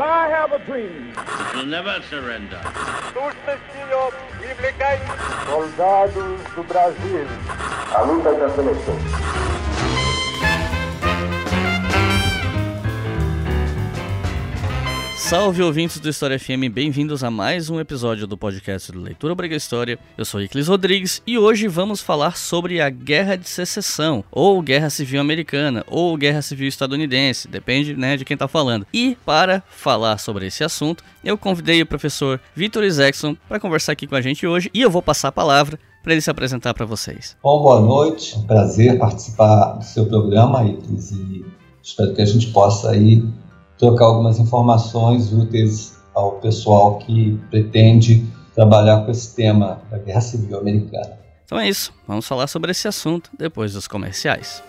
I have a dream. We'll never surrender. Soldados do Brasil. A luta da seleção. Salve ouvintes do História FM, bem-vindos a mais um episódio do podcast do Leitura Obriga História. Eu sou Iclis Rodrigues e hoje vamos falar sobre a Guerra de Secessão, ou Guerra Civil Americana, ou Guerra Civil Estadunidense, depende né, de quem tá falando. E para falar sobre esse assunto, eu convidei o professor Vitor Isaacson para conversar aqui com a gente hoje e eu vou passar a palavra para ele se apresentar para vocês. Bom, boa noite, é prazer participar do seu programa, Iclis, e espero que a gente possa aí trocar algumas informações úteis ao pessoal que pretende trabalhar com esse tema da Guerra Civil Americana. Então é isso, vamos falar sobre esse assunto depois dos comerciais.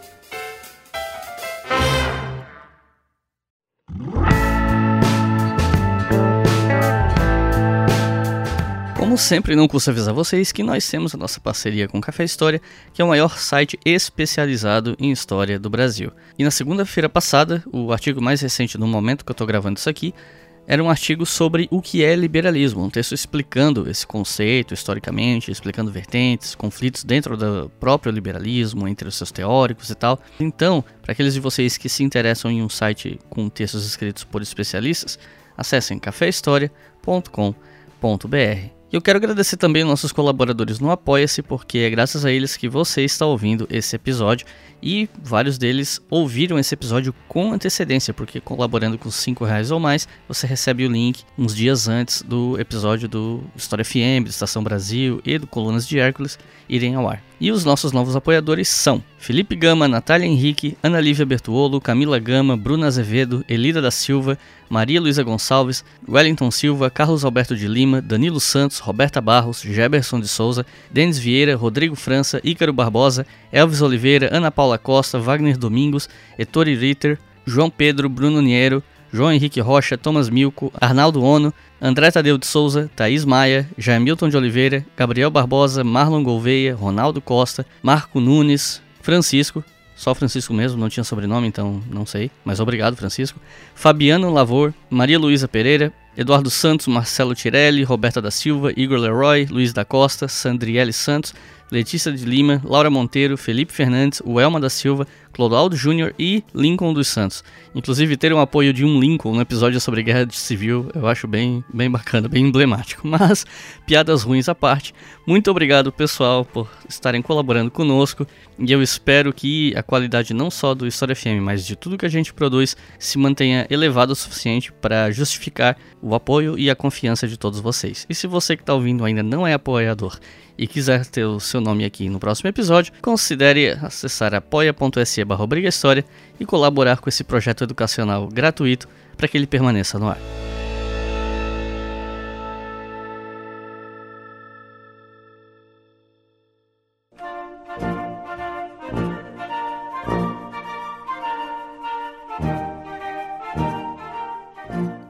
Como sempre, não custa avisar vocês que nós temos a nossa parceria com Café História, que é o maior site especializado em história do Brasil. E na segunda-feira passada, o artigo mais recente no momento que eu estou gravando isso aqui, era um artigo sobre o que é liberalismo, um texto explicando esse conceito historicamente, explicando vertentes, conflitos dentro do próprio liberalismo, entre os seus teóricos e tal. Então, para aqueles de vocês que se interessam em um site com textos escritos por especialistas, acessem caféhistoria.com.br. Eu quero agradecer também nossos colaboradores no Apoia-se, porque é graças a eles que você está ouvindo esse episódio. E vários deles ouviram esse episódio com antecedência, porque colaborando com 5 reais ou mais, você recebe o link uns dias antes do episódio do História FM, do Estação Brasil e do Colunas de Hércules irem ao ar. E os nossos novos apoiadores são Felipe Gama, Natália Henrique, Ana Lívia Bertuolo, Camila Gama, Bruna Azevedo, Elida da Silva, Maria Luísa Gonçalves, Wellington Silva, Carlos Alberto de Lima, Danilo Santos, Roberta Barros, Geberson de Souza, Denis Vieira, Rodrigo França, Ícaro Barbosa, Elvis Oliveira, Ana Paula Costa, Wagner Domingos, Ettore Ritter, João Pedro, Bruno Niero, João Henrique Rocha, Thomas Milco, Arnaldo Ono, André Tadeu de Souza, Thaís Maia, Jaimilton de Oliveira, Gabriel Barbosa, Marlon Gouveia, Ronaldo Costa, Marco Nunes, Francisco, só Francisco mesmo, não tinha sobrenome, então não sei, mas obrigado, Francisco. Fabiano Lavor, Maria Luísa Pereira, Eduardo Santos, Marcelo Tirelli, Roberta da Silva, Igor Leroy, Luiz da Costa, Sandriele Santos, Letícia de Lima, Laura Monteiro, Felipe Fernandes, Welma da Silva, Clodoaldo Júnior e Lincoln dos Santos. Inclusive, ter um apoio de um Lincoln no episódio sobre guerra civil eu acho bem, bem bacana, bem emblemático. Mas, piadas ruins à parte, muito obrigado pessoal por estarem colaborando conosco e eu espero que a qualidade não só do História FM, mas de tudo que a gente produz se mantenha elevada o suficiente para justificar o apoio e a confiança de todos vocês. E se você que está ouvindo ainda não é apoiador e quiser ter o seu nome aqui no próximo episódio, considere acessar apoia.se barra e colaborar com esse projeto educacional gratuito para que ele permaneça no ar.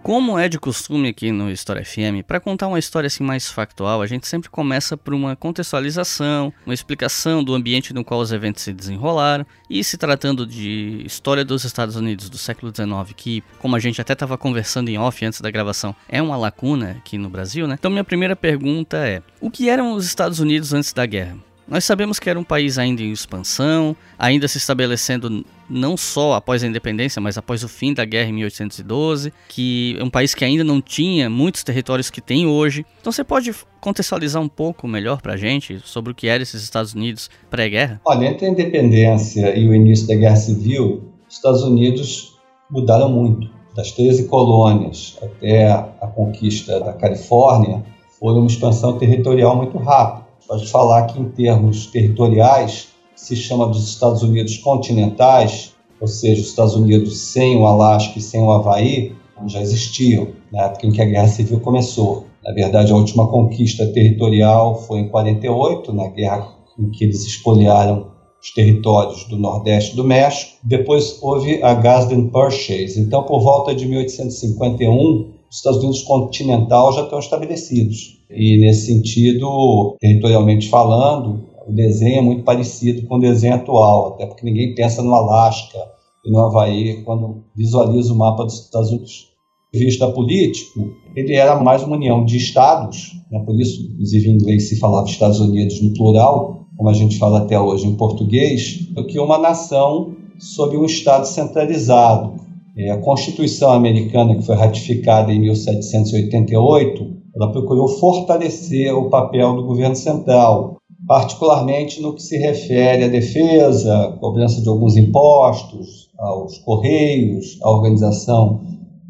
Como é de costume aqui no História FM, para contar uma história assim mais factual, a gente sempre começa por uma contextualização, uma explicação do ambiente no qual os eventos se desenrolaram, e se tratando de história dos Estados Unidos do século XIX, que, como a gente até estava conversando em off antes da gravação, é uma lacuna aqui no Brasil, né? Então minha primeira pergunta é: o que eram os Estados Unidos antes da guerra? Nós sabemos que era um país ainda em expansão, ainda se estabelecendo não só após a independência, mas após o fim da guerra em 1812, que é um país que ainda não tinha muitos territórios que tem hoje. Então você pode contextualizar um pouco melhor para a gente sobre o que eram esses Estados Unidos pré-guerra? Olha, entre a independência e o início da Guerra Civil, os Estados Unidos mudaram muito. Das 13 colônias até a conquista da Califórnia, foi uma expansão territorial muito rápida pode falar que, em termos territoriais, se chama dos Estados Unidos continentais, ou seja, os Estados Unidos sem o Alasca e sem o Havaí, já existiam na época em que a Guerra Civil começou. Na verdade, a última conquista territorial foi em 48, na guerra em que eles espoliaram os territórios do Nordeste do México. Depois houve a Gadsden Purchase. Então, por volta de 1851, os Estados Unidos continental já estão estabelecidos. E nesse sentido, territorialmente falando, o desenho é muito parecido com o desenho atual, até porque ninguém pensa no Alasca e no Havaí quando visualiza o mapa dos Estados Unidos. vista político, ele era mais uma união de estados, né? por isso, inclusive em inglês se falava Estados Unidos no plural, como a gente fala até hoje em português, do que uma nação sob um estado centralizado. É, a Constituição americana, que foi ratificada em 1788, ela procurou fortalecer o papel do governo central, particularmente no que se refere à defesa, cobrança de alguns impostos, aos correios, à organização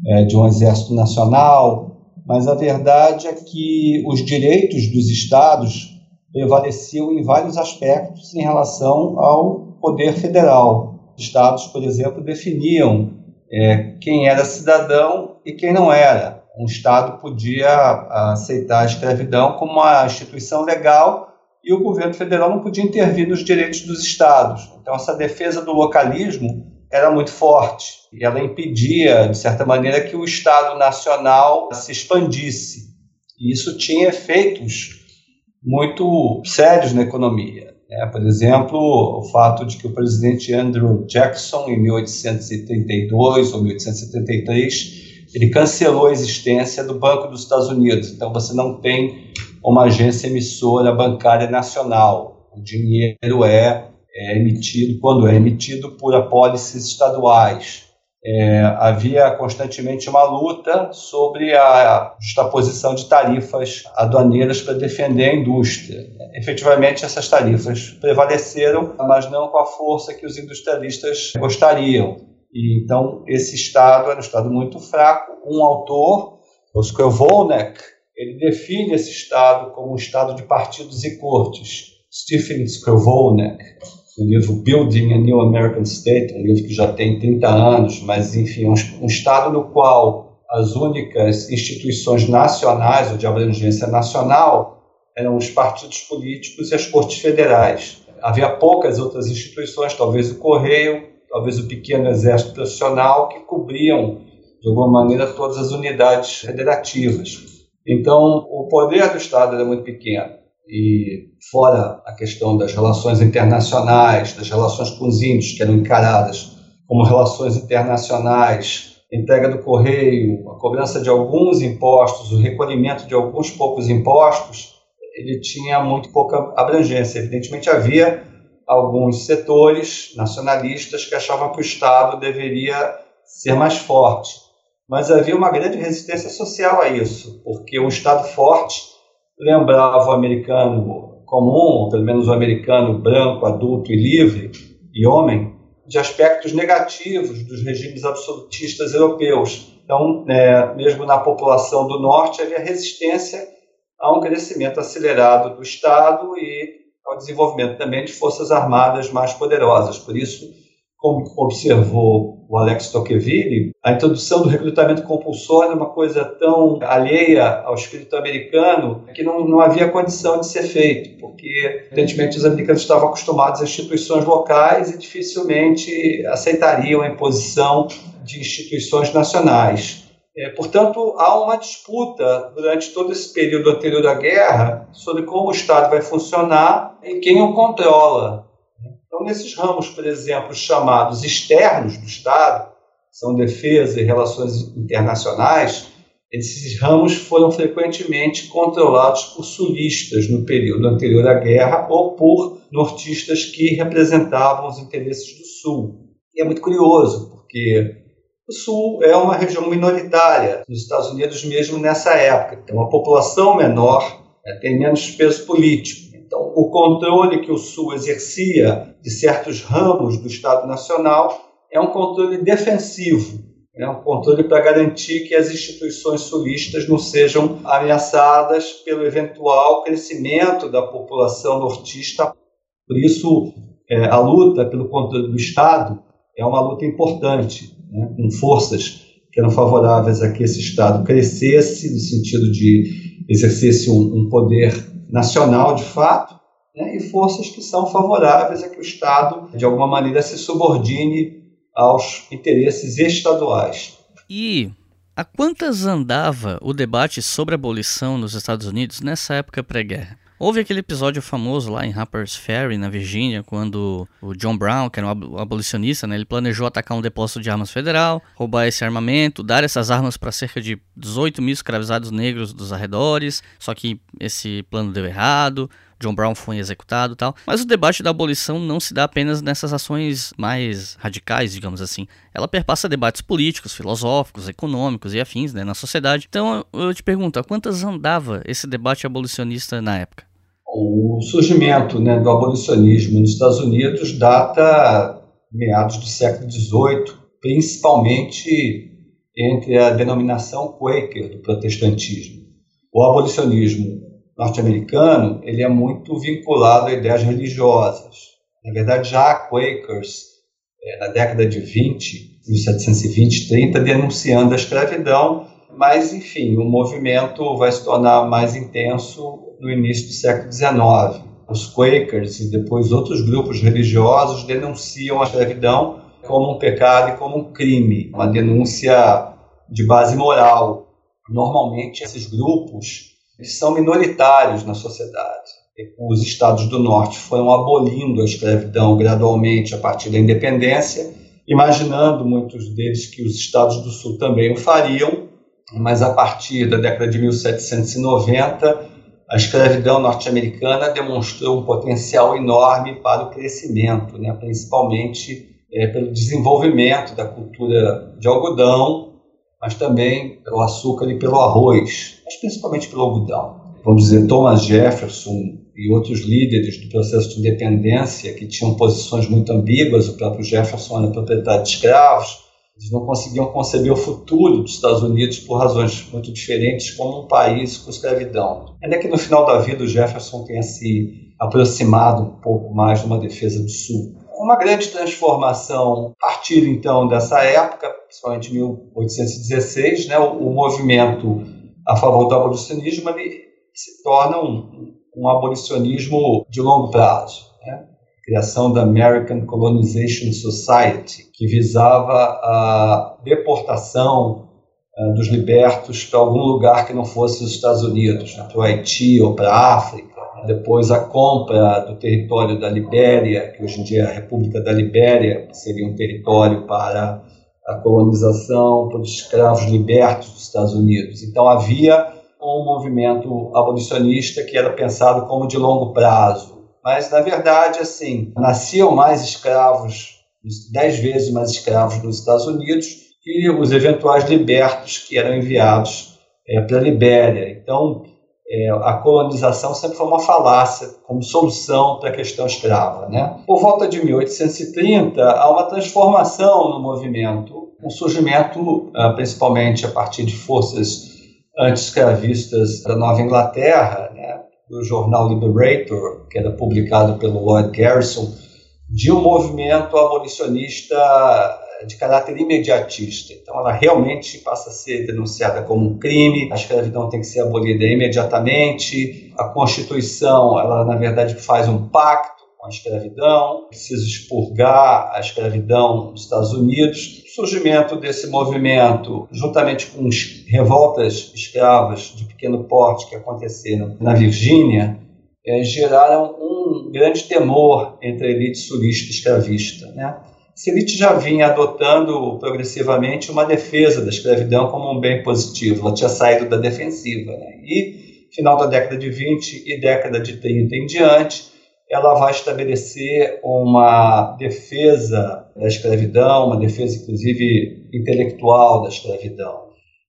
é, de um exército nacional. Mas a verdade é que os direitos dos estados prevaleciam em vários aspectos em relação ao poder federal. Os estados, por exemplo, definiam é, quem era cidadão e quem não era um Estado podia aceitar a escravidão como uma instituição legal e o governo federal não podia intervir nos direitos dos Estados. Então, essa defesa do localismo era muito forte e ela impedia, de certa maneira, que o Estado nacional se expandisse. E isso tinha efeitos muito sérios na economia. Né? Por exemplo, o fato de que o presidente Andrew Jackson, em 1832 ou 1873, ele cancelou a existência do Banco dos Estados Unidos. Então você não tem uma agência emissora bancária nacional. O dinheiro é, é emitido, quando é emitido, por apólices estaduais. É, havia constantemente uma luta sobre a justaposição de tarifas aduaneiras para defender a indústria. Efetivamente, essas tarifas prevaleceram, mas não com a força que os industrialistas gostariam. E, então, esse Estado era um Estado muito fraco. Um autor, o Skrovolnek, ele define esse Estado como um Estado de partidos e cortes. Stephen Skrovolnek, no livro Building a New American State, um livro que já tem 30 anos, mas, enfim, um, um Estado no qual as únicas instituições nacionais ou de abrangência nacional eram os partidos políticos e as cortes federais. Havia poucas outras instituições, talvez o Correio, talvez o pequeno exército profissional, que cobriam, de alguma maneira, todas as unidades federativas. Então, o poder do Estado era muito pequeno. E, fora a questão das relações internacionais, das relações com os índios, que eram encaradas como relações internacionais, entrega do correio, a cobrança de alguns impostos, o recolhimento de alguns poucos impostos, ele tinha muito pouca abrangência. Evidentemente, havia alguns setores nacionalistas que achavam que o Estado deveria ser mais forte. Mas havia uma grande resistência social a isso, porque o Estado forte lembrava o americano comum, pelo menos o americano branco, adulto e livre, e homem, de aspectos negativos dos regimes absolutistas europeus. Então, é, mesmo na população do norte, havia resistência a um crescimento acelerado do Estado e ao desenvolvimento também de forças armadas mais poderosas. Por isso, como observou o Alex Tocqueville, a introdução do recrutamento compulsório é uma coisa tão alheia ao espírito americano que não, não havia condição de ser feito, porque, evidentemente, os americanos estavam acostumados a instituições locais e dificilmente aceitariam a imposição de instituições nacionais. É, portanto, há uma disputa durante todo esse período anterior à guerra sobre como o Estado vai funcionar e quem o controla. Então, nesses ramos, por exemplo, chamados externos do Estado, são defesa e relações internacionais, esses ramos foram frequentemente controlados por sulistas no período anterior à guerra ou por nortistas que representavam os interesses do Sul. E é muito curioso, porque o Sul é uma região minoritária nos Estados Unidos mesmo nessa época. Tem uma população menor, né, tem menos peso político. Então, o controle que o Sul exercia de certos ramos do Estado Nacional é um controle defensivo, é um controle para garantir que as instituições sulistas não sejam ameaçadas pelo eventual crescimento da população nortista. Por isso, é, a luta pelo controle do Estado é uma luta importante né, com forças que eram favoráveis a que esse Estado crescesse, no sentido de exercesse um, um poder nacional de fato, né, e forças que são favoráveis a que o Estado, de alguma maneira, se subordine aos interesses estaduais. E a quantas andava o debate sobre abolição nos Estados Unidos nessa época pré-guerra? Houve aquele episódio famoso lá em Harper's Ferry, na Virgínia, quando o John Brown, que era um abolicionista, né, ele planejou atacar um depósito de armas federal, roubar esse armamento, dar essas armas para cerca de 18 mil escravizados negros dos arredores, só que esse plano deu errado. John Brown foi executado tal. Mas o debate da abolição não se dá apenas nessas ações mais radicais, digamos assim. Ela perpassa debates políticos, filosóficos, econômicos e afins né, na sociedade. Então eu te pergunto, a quantas andava esse debate abolicionista na época? O surgimento né, do abolicionismo nos Estados Unidos data meados do século XVIII, principalmente entre a denominação Quaker do protestantismo. O abolicionismo norte-americano ele é muito vinculado a ideias religiosas. Na verdade, já há Quakers, é, na década de 20, 1720, 30, denunciando a escravidão, mas, enfim, o movimento vai se tornar mais intenso no início do século XIX. Os Quakers e depois outros grupos religiosos denunciam a escravidão como um pecado e como um crime, uma denúncia de base moral. Normalmente, esses grupos são minoritários na sociedade. Os estados do norte foram abolindo a escravidão gradualmente a partir da independência, imaginando muitos deles que os estados do sul também o fariam, mas a partir da década de 1790, a escravidão norte-americana demonstrou um potencial enorme para o crescimento, né? principalmente é, pelo desenvolvimento da cultura de algodão, mas também pelo açúcar e pelo arroz, mas principalmente pelo algodão. Vamos dizer, Thomas Jefferson e outros líderes do processo de independência que tinham posições muito ambíguas, o próprio Jefferson era proprietário de escravos, eles não conseguiam conceber o futuro dos Estados Unidos por razões muito diferentes como um país com escravidão. Ainda que no final da vida o Jefferson tenha se aproximado um pouco mais de uma defesa do Sul uma grande transformação a partir então dessa época, principalmente 1816, né, o, o movimento a favor do abolicionismo ele se torna um, um abolicionismo de longo prazo. Criação da American Colonization Society, que visava a deportação uh, dos libertos para algum lugar que não fosse os Estados Unidos, né, para o Haiti ou para a África. Depois a compra do território da Libéria, que hoje em dia é a República da Libéria, que seria um território para a colonização pelos escravos libertos dos Estados Unidos. Então havia um movimento abolicionista que era pensado como de longo prazo, mas na verdade assim nasciam mais escravos, dez vezes mais escravos nos Estados Unidos que os eventuais libertos que eram enviados é, para a Libéria. Então é, a colonização sempre foi uma falácia como solução para a questão escrava. Né? Por volta de 1830, há uma transformação no movimento, um surgimento, ah, principalmente a partir de forças anti-escravistas da Nova Inglaterra? Do jornal Liberator, que era publicado pelo Lloyd Garrison, de um movimento abolicionista de caráter imediatista. Então, ela realmente passa a ser denunciada como um crime, a escravidão tem que ser abolida imediatamente, a Constituição, ela, na verdade, faz um pacto com a escravidão, precisa expurgar a escravidão nos Estados Unidos. O surgimento desse movimento, juntamente com as revoltas escravas de pequeno porte que aconteceram na Virgínia, é, geraram um grande temor entre a elite sulista escravista. Né? Selite já vinha adotando progressivamente uma defesa da escravidão como um bem positivo. Ela tinha saído da defensiva. Né? E, final da década de 20 e década de 30 em diante, ela vai estabelecer uma defesa da escravidão, uma defesa, inclusive, intelectual da escravidão.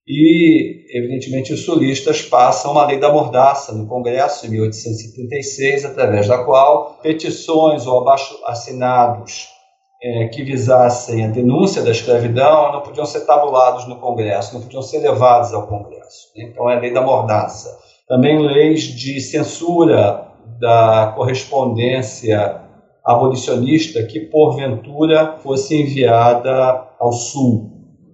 E, evidentemente, os sulistas passam uma lei da mordaça no Congresso, em 1836, através da qual petições ou abaixo assinados é, que visassem a denúncia da escravidão não podiam ser tabulados no Congresso, não podiam ser levados ao Congresso. Né? Então, é a lei da mordaça. Também leis de censura da correspondência abolicionista que, porventura, fosse enviada ao Sul.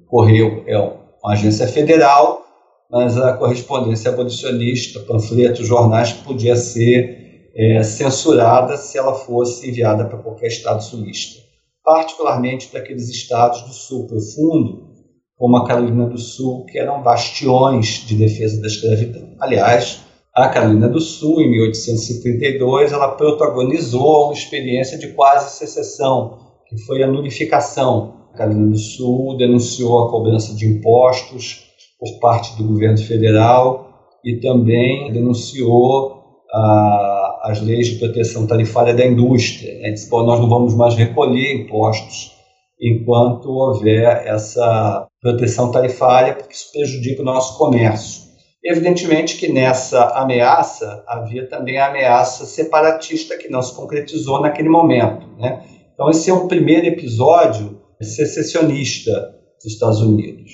Correio é uma agência federal, mas a correspondência abolicionista, panfletos, jornais, podia ser é, censurada se ela fosse enviada para qualquer estado sulista particularmente para aqueles estados do sul profundo, como a Carolina do Sul, que eram bastiões de defesa da escravidão. Aliás, A Carolina do Sul, em 1832, ela protagonizou uma experiência de quase secessão, que foi a nullificação. A Carolina do Sul denunciou a cobrança de impostos por parte do governo federal e também denunciou ah, as leis de proteção tarifária da indústria. Né? Disse, nós não vamos mais recolher impostos enquanto houver essa proteção tarifária, porque isso prejudica o nosso comércio. Evidentemente que nessa ameaça havia também a ameaça separatista que não se concretizou naquele momento. Né? Então, esse é o primeiro episódio secessionista dos Estados Unidos.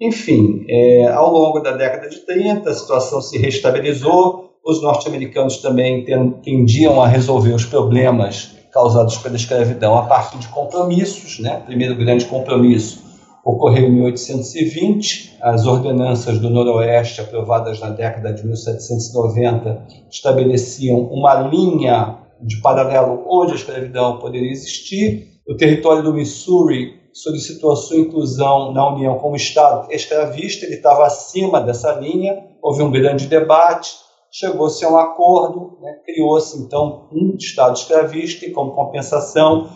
Enfim, é, ao longo da década de 30, a situação se restabilizou, os norte-americanos também tendiam a resolver os problemas causados pela escravidão a partir de compromissos. Né? O primeiro grande compromisso ocorreu em 1820. As ordenanças do Noroeste, aprovadas na década de 1790, estabeleciam uma linha de paralelo onde a escravidão poderia existir. O território do Missouri solicitou a sua inclusão na União como Estado escravista, ele estava acima dessa linha, houve um grande debate, chegou-se a um acordo, né, criou-se então um Estado escravista e, como compensação,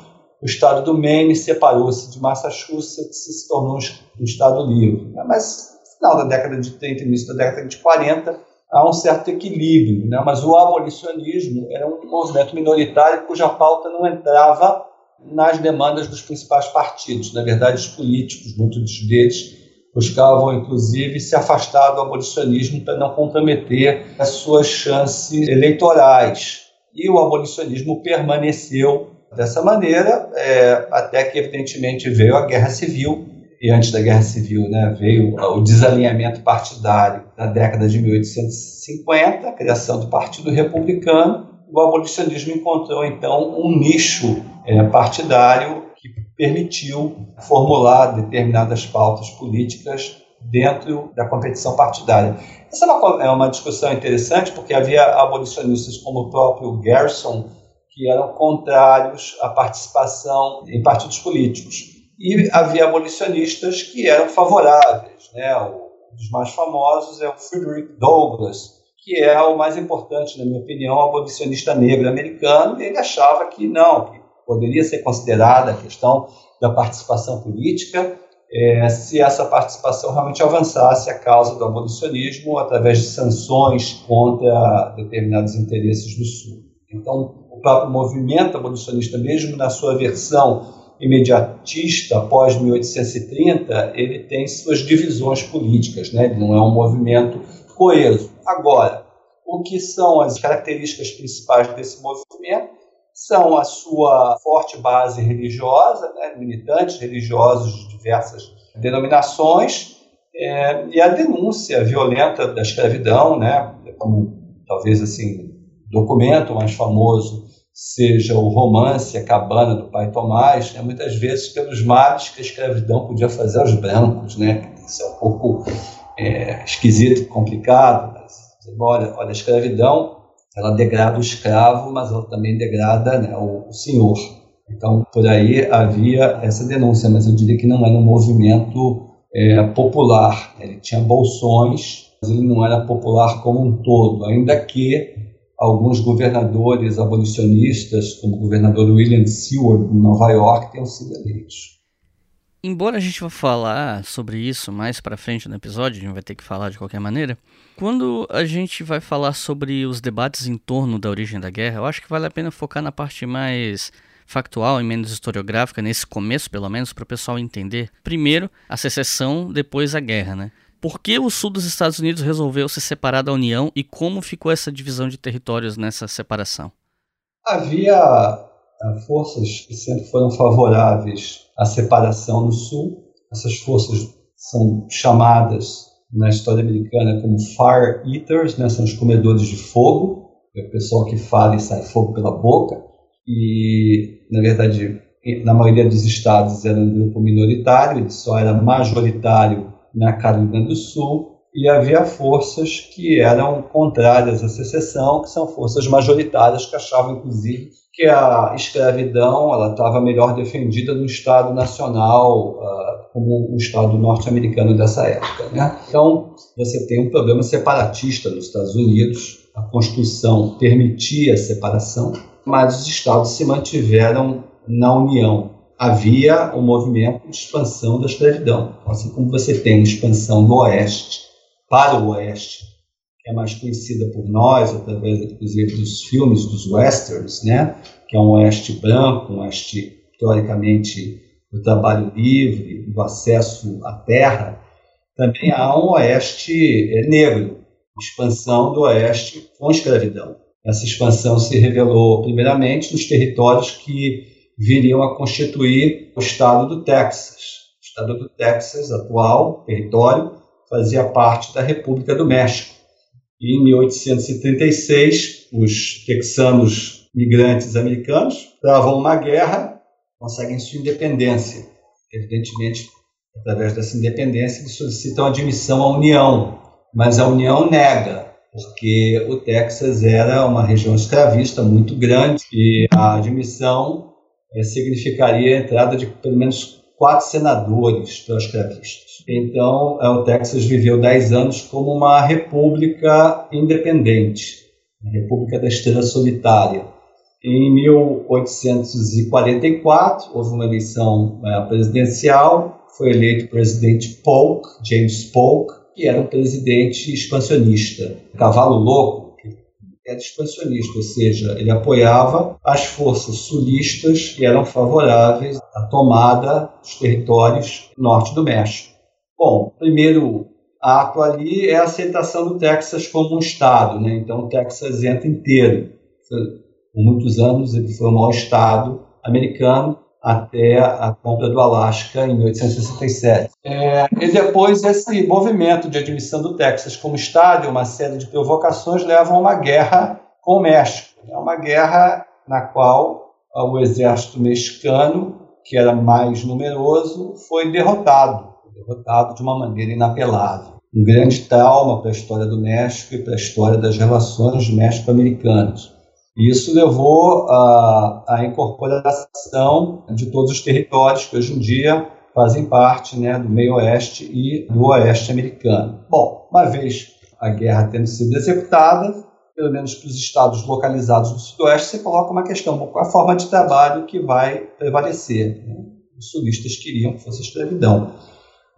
o Estado do Maine separou-se de Massachusetts e se tornou um Estado livre. Mas, no final da década de 30 início da década de 40, há um certo equilíbrio, né? mas o abolicionismo era um movimento minoritário cuja pauta não entrava nas demandas dos principais partidos. Na verdade, os políticos, muitos deles, buscavam, inclusive, se afastar do abolicionismo para não comprometer as suas chances eleitorais. E o abolicionismo permaneceu dessa maneira, é, até que, evidentemente, veio a Guerra Civil, e antes da Guerra Civil né, veio o desalinhamento partidário na década de 1850, a criação do Partido Republicano, o abolicionismo encontrou, então, um nicho é, partidário que permitiu formular determinadas pautas políticas dentro da competição partidária. Essa é uma, é uma discussão interessante, porque havia abolicionistas como o próprio Gerson, que eram contrários à participação em partidos políticos. E havia abolicionistas que eram favoráveis. Né? Um dos mais famosos é o Frederick Douglass, que é o mais importante, na minha opinião, abolicionista negro americano. E ele achava que não, que poderia ser considerada a questão da participação política é, se essa participação realmente avançasse a causa do abolicionismo através de sanções contra determinados interesses do Sul. Então, próprio movimento abolicionista, mesmo na sua versão imediatista após 1830, ele tem suas divisões políticas, né? ele não é um movimento coeso. Agora, o que são as características principais desse movimento? São a sua forte base religiosa, né? militantes religiosos de diversas denominações, é, e a denúncia violenta da escravidão, né? como talvez assim documento mais famoso seja o romance A Cabana do Pai Tomás, né, muitas vezes pelos males que a escravidão podia fazer aos brancos, né? Isso é um pouco é, esquisito, complicado, mas olha, olha, a escravidão ela degrada o escravo, mas ela também degrada né, o, o senhor. Então, por aí havia essa denúncia, mas eu diria que não era um movimento é, popular. Ele tinha bolsões, mas ele não era popular como um todo, ainda que alguns governadores abolicionistas, como o governador William Seward, de Nova York, tenham sido eleitos. Embora a gente vá falar sobre isso mais para frente no episódio, a gente vai ter que falar de qualquer maneira. Quando a gente vai falar sobre os debates em torno da origem da guerra, eu acho que vale a pena focar na parte mais factual e menos historiográfica, nesse começo pelo menos, para o pessoal entender. Primeiro, a secessão, depois a guerra, né? Por que o sul dos Estados Unidos resolveu se separar da União e como ficou essa divisão de territórios nessa separação? Havia ah, forças que sempre foram favoráveis à separação no sul. Essas forças são chamadas na história americana como fire eaters, né? são os comedores de fogo, é o pessoal que fala e sai fogo pela boca. E, na verdade, na maioria dos estados era um grupo minoritário, ele só era majoritário na Carolina do Sul e havia forças que eram contrárias à secessão, que são forças majoritárias que achavam, inclusive, que a escravidão ela estava melhor defendida no Estado Nacional, uh, como o Estado norte-americano dessa época. Né? Então, você tem um problema separatista nos Estados Unidos, a Constituição permitia a separação, mas os Estados se mantiveram na União. Havia um movimento de expansão da escravidão. Assim como você tem expansão do Oeste para o Oeste, que é mais conhecida por nós, através, inclusive, dos filmes dos westerns, né? que é um Oeste branco, um Oeste, teoricamente, do trabalho livre, do acesso à terra, também há um Oeste é, negro, expansão do Oeste com escravidão. Essa expansão se revelou, primeiramente, nos territórios que viriam a constituir o estado do Texas. O estado do Texas, atual território, fazia parte da República do México. E em 1836, os texanos migrantes americanos travam uma guerra, conseguem sua independência. Evidentemente, através dessa independência, eles solicitam admissão à União, mas a União nega, porque o Texas era uma região escravista muito grande e a admissão significaria a entrada de pelo menos quatro senadores para escravistas. Então, o Texas viveu dez anos como uma república independente, a República da Estrela Solitária. Em 1844, houve uma eleição é, presidencial, foi eleito o presidente Polk, James Polk, que era um presidente expansionista. Cavalo louco, era expansionista, ou seja, ele apoiava as forças sulistas que eram favoráveis à tomada dos territórios norte do México. Bom, primeiro ato ali é a aceitação do Texas como um estado, né? Então o Texas entra inteiro. Por muitos anos ele foi o maior estado americano até a compra do Alasca em 1867. É, e depois esse movimento de admissão do Texas como estado uma série de provocações levam a uma guerra com o México. É uma guerra na qual o exército mexicano, que era mais numeroso, foi derrotado derrotado de uma maneira inapelável. Um grande trauma para a história do México e para a história das relações México-americanas. Isso levou à, à incorporação de todos os territórios que hoje em dia fazem parte né, do meio oeste e do oeste americano. Bom, uma vez a guerra tendo sido executada, pelo menos para os estados localizados no sudoeste, você coloca uma questão, a forma de trabalho que vai prevalecer. Os sulistas queriam que fosse a escravidão.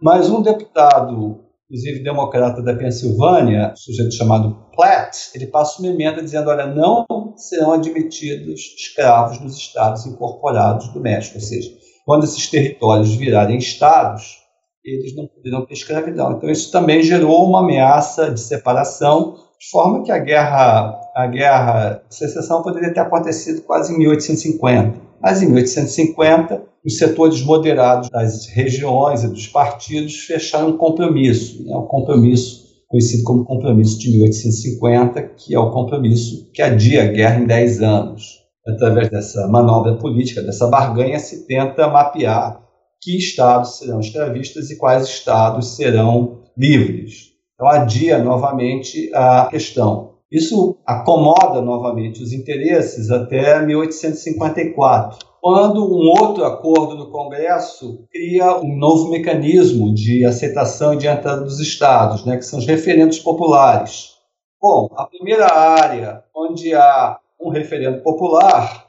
Mas um deputado, inclusive democrata da Pensilvânia, um sujeito chamado Platt, ele passa uma emenda dizendo: olha, não serão admitidos escravos nos estados incorporados do México. Ou seja, quando esses territórios virarem estados, eles não poderão ter escravidão. Então, isso também gerou uma ameaça de separação, de forma que a guerra, a guerra de secessão poderia ter acontecido quase em 1850. Mas em 1850, os setores moderados das regiões e dos partidos fecharam um compromisso, né, um compromisso conhecido como compromisso de 1850, que é o compromisso que adia a guerra em 10 anos. Através dessa manobra política, dessa barganha, se tenta mapear que estados serão escravistas e quais estados serão livres. Então, adia novamente a questão. Isso acomoda novamente os interesses até 1854, quando um outro acordo no Congresso cria um novo mecanismo de aceitação e de entrada dos estados, né, que são os referendos populares. Bom, a primeira área onde há um referendo popular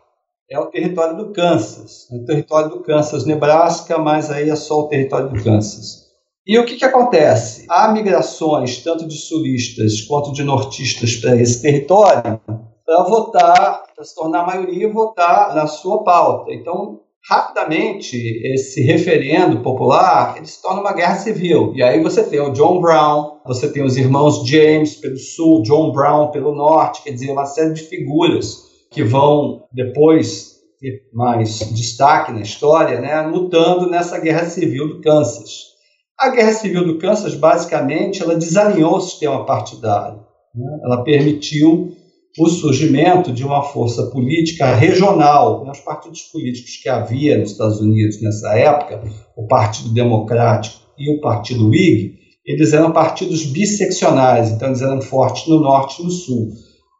é o território do Kansas, o território do Kansas, Nebraska, mas aí é só o território do Kansas. E o que, que acontece? Há migrações tanto de sulistas quanto de nortistas para esse território para votar, para se tornar maioria e votar na sua pauta. Então, rapidamente, esse referendo popular ele se torna uma guerra civil. E aí você tem o John Brown, você tem os irmãos James pelo sul, John Brown pelo norte, quer dizer, uma série de figuras que vão depois ter mais destaque na história, né, lutando nessa guerra civil do Kansas. A guerra civil do Kansas, basicamente, ela desalinhou o sistema partidário. Né? Ela permitiu o surgimento de uma força política regional. Os partidos políticos que havia nos Estados Unidos nessa época, o Partido Democrático e o Partido Whig, eles eram partidos bisseccionais, então eles eram fortes no norte e no sul.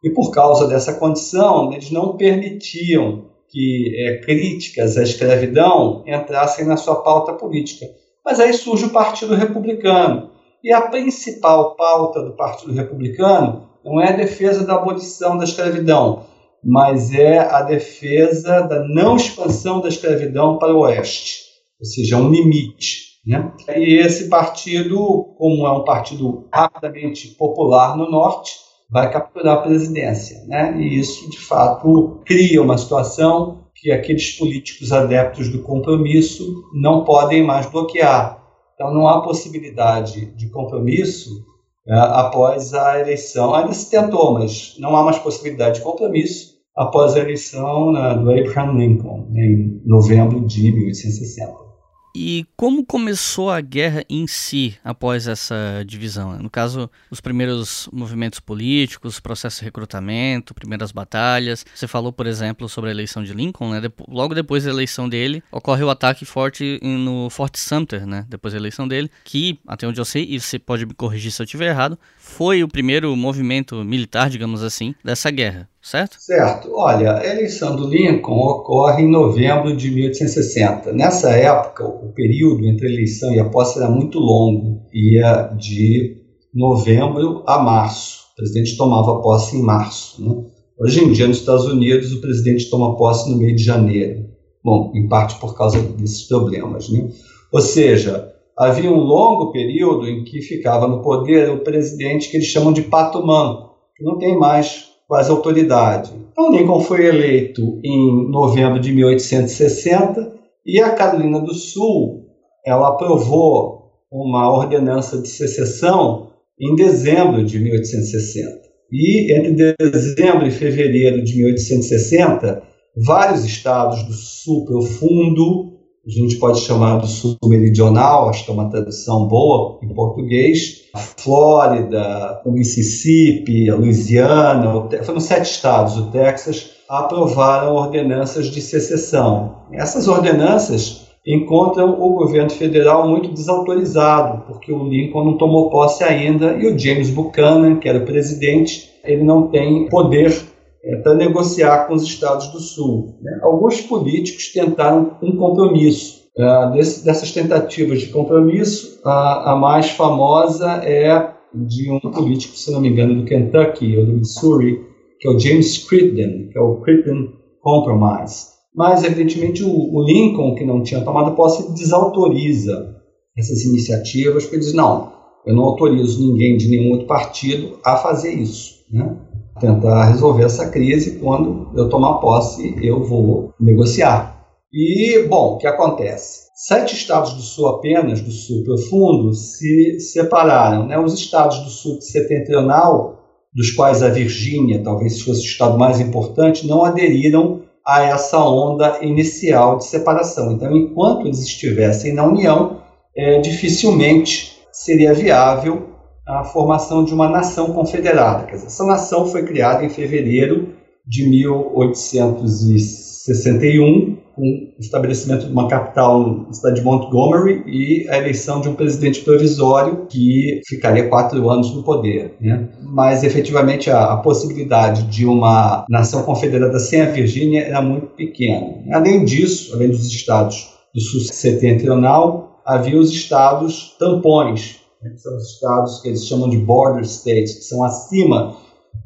E por causa dessa condição, eles não permitiam que é, críticas à escravidão entrassem na sua pauta política. Mas aí surge o Partido Republicano. E a principal pauta do Partido Republicano não é a defesa da abolição da escravidão, mas é a defesa da não expansão da escravidão para o oeste, ou seja, um limite. Né? E esse partido, como é um partido rapidamente popular no norte, vai capturar a presidência. Né? E isso, de fato, cria uma situação que aqueles políticos adeptos do compromisso não podem mais bloquear. Então, não há possibilidade de compromisso é, após a eleição. Ainda se tentou, mas não há mais possibilidade de compromisso após a eleição né, do Abraham Lincoln, em novembro de 1860. E como começou a guerra em si após essa divisão? No caso, os primeiros movimentos políticos, processo de recrutamento, primeiras batalhas. Você falou, por exemplo, sobre a eleição de Lincoln, né? Logo depois da eleição dele, ocorre o ataque forte no Fort Sumter, né? Depois da eleição dele, que, até onde eu sei, e você pode me corrigir se eu estiver errado, foi o primeiro movimento militar, digamos assim, dessa guerra certo? Certo. Olha, a eleição do Lincoln ocorre em novembro de 1860. Nessa época, o período entre a eleição e a posse era muito longo, ia de novembro a março. O presidente tomava posse em março. Né? Hoje em dia, nos Estados Unidos, o presidente toma posse no meio de janeiro. Bom, em parte por causa desses problemas. Né? Ou seja, havia um longo período em que ficava no poder o presidente que eles chamam de pato manco, que não tem mais quase autoridade. Então, Lincoln foi eleito em novembro de 1860 e a Carolina do Sul ela aprovou uma ordenança de secessão em dezembro de 1860. E entre dezembro e fevereiro de 1860, vários estados do Sul profundo a gente pode chamar do sul meridional, acho que é uma tradução boa em português, a Flórida, o Mississippi, a Louisiana, foram sete estados, o Texas, aprovaram ordenanças de secessão. Essas ordenanças encontram o governo federal muito desautorizado, porque o Lincoln não tomou posse ainda e o James Buchanan, que era o presidente, ele não tem poder é, para negociar com os estados do Sul. Né? Alguns políticos tentaram um compromisso. É, desse, dessas tentativas de compromisso, a, a, mais famosa é de um político, se não me engano, do Kentucky ou do Missouri, que é o James Crittenden, que é o Crittenden Compromise. Mas, evidentemente, o, o Lincoln, que não tinha tomado posse, desautoriza essas iniciativas, porque diz, não, eu não autorizo ninguém de nenhum outro partido a fazer isso. Né? Tentar resolver essa crise. Quando eu tomar posse, eu vou negociar. E, bom, o que acontece? Sete estados do Sul apenas, do Sul profundo, se separaram. Né? Os estados do Sul setentrional, dos quais a Virgínia talvez fosse o estado mais importante, não aderiram a essa onda inicial de separação. Então, enquanto eles estivessem na União, é, dificilmente seria viável a formação de uma nação confederada. Dizer, essa nação foi criada em fevereiro de 1861, com o estabelecimento de uma capital na cidade de Montgomery e a eleição de um presidente provisório que ficaria quatro anos no poder. Né? Mas, efetivamente, a, a possibilidade de uma nação confederada sem a Virgínia era muito pequena. Além disso, além dos estados do sul setentrional, havia os estados tampões, né, que são os estados que eles chamam de border states, que são acima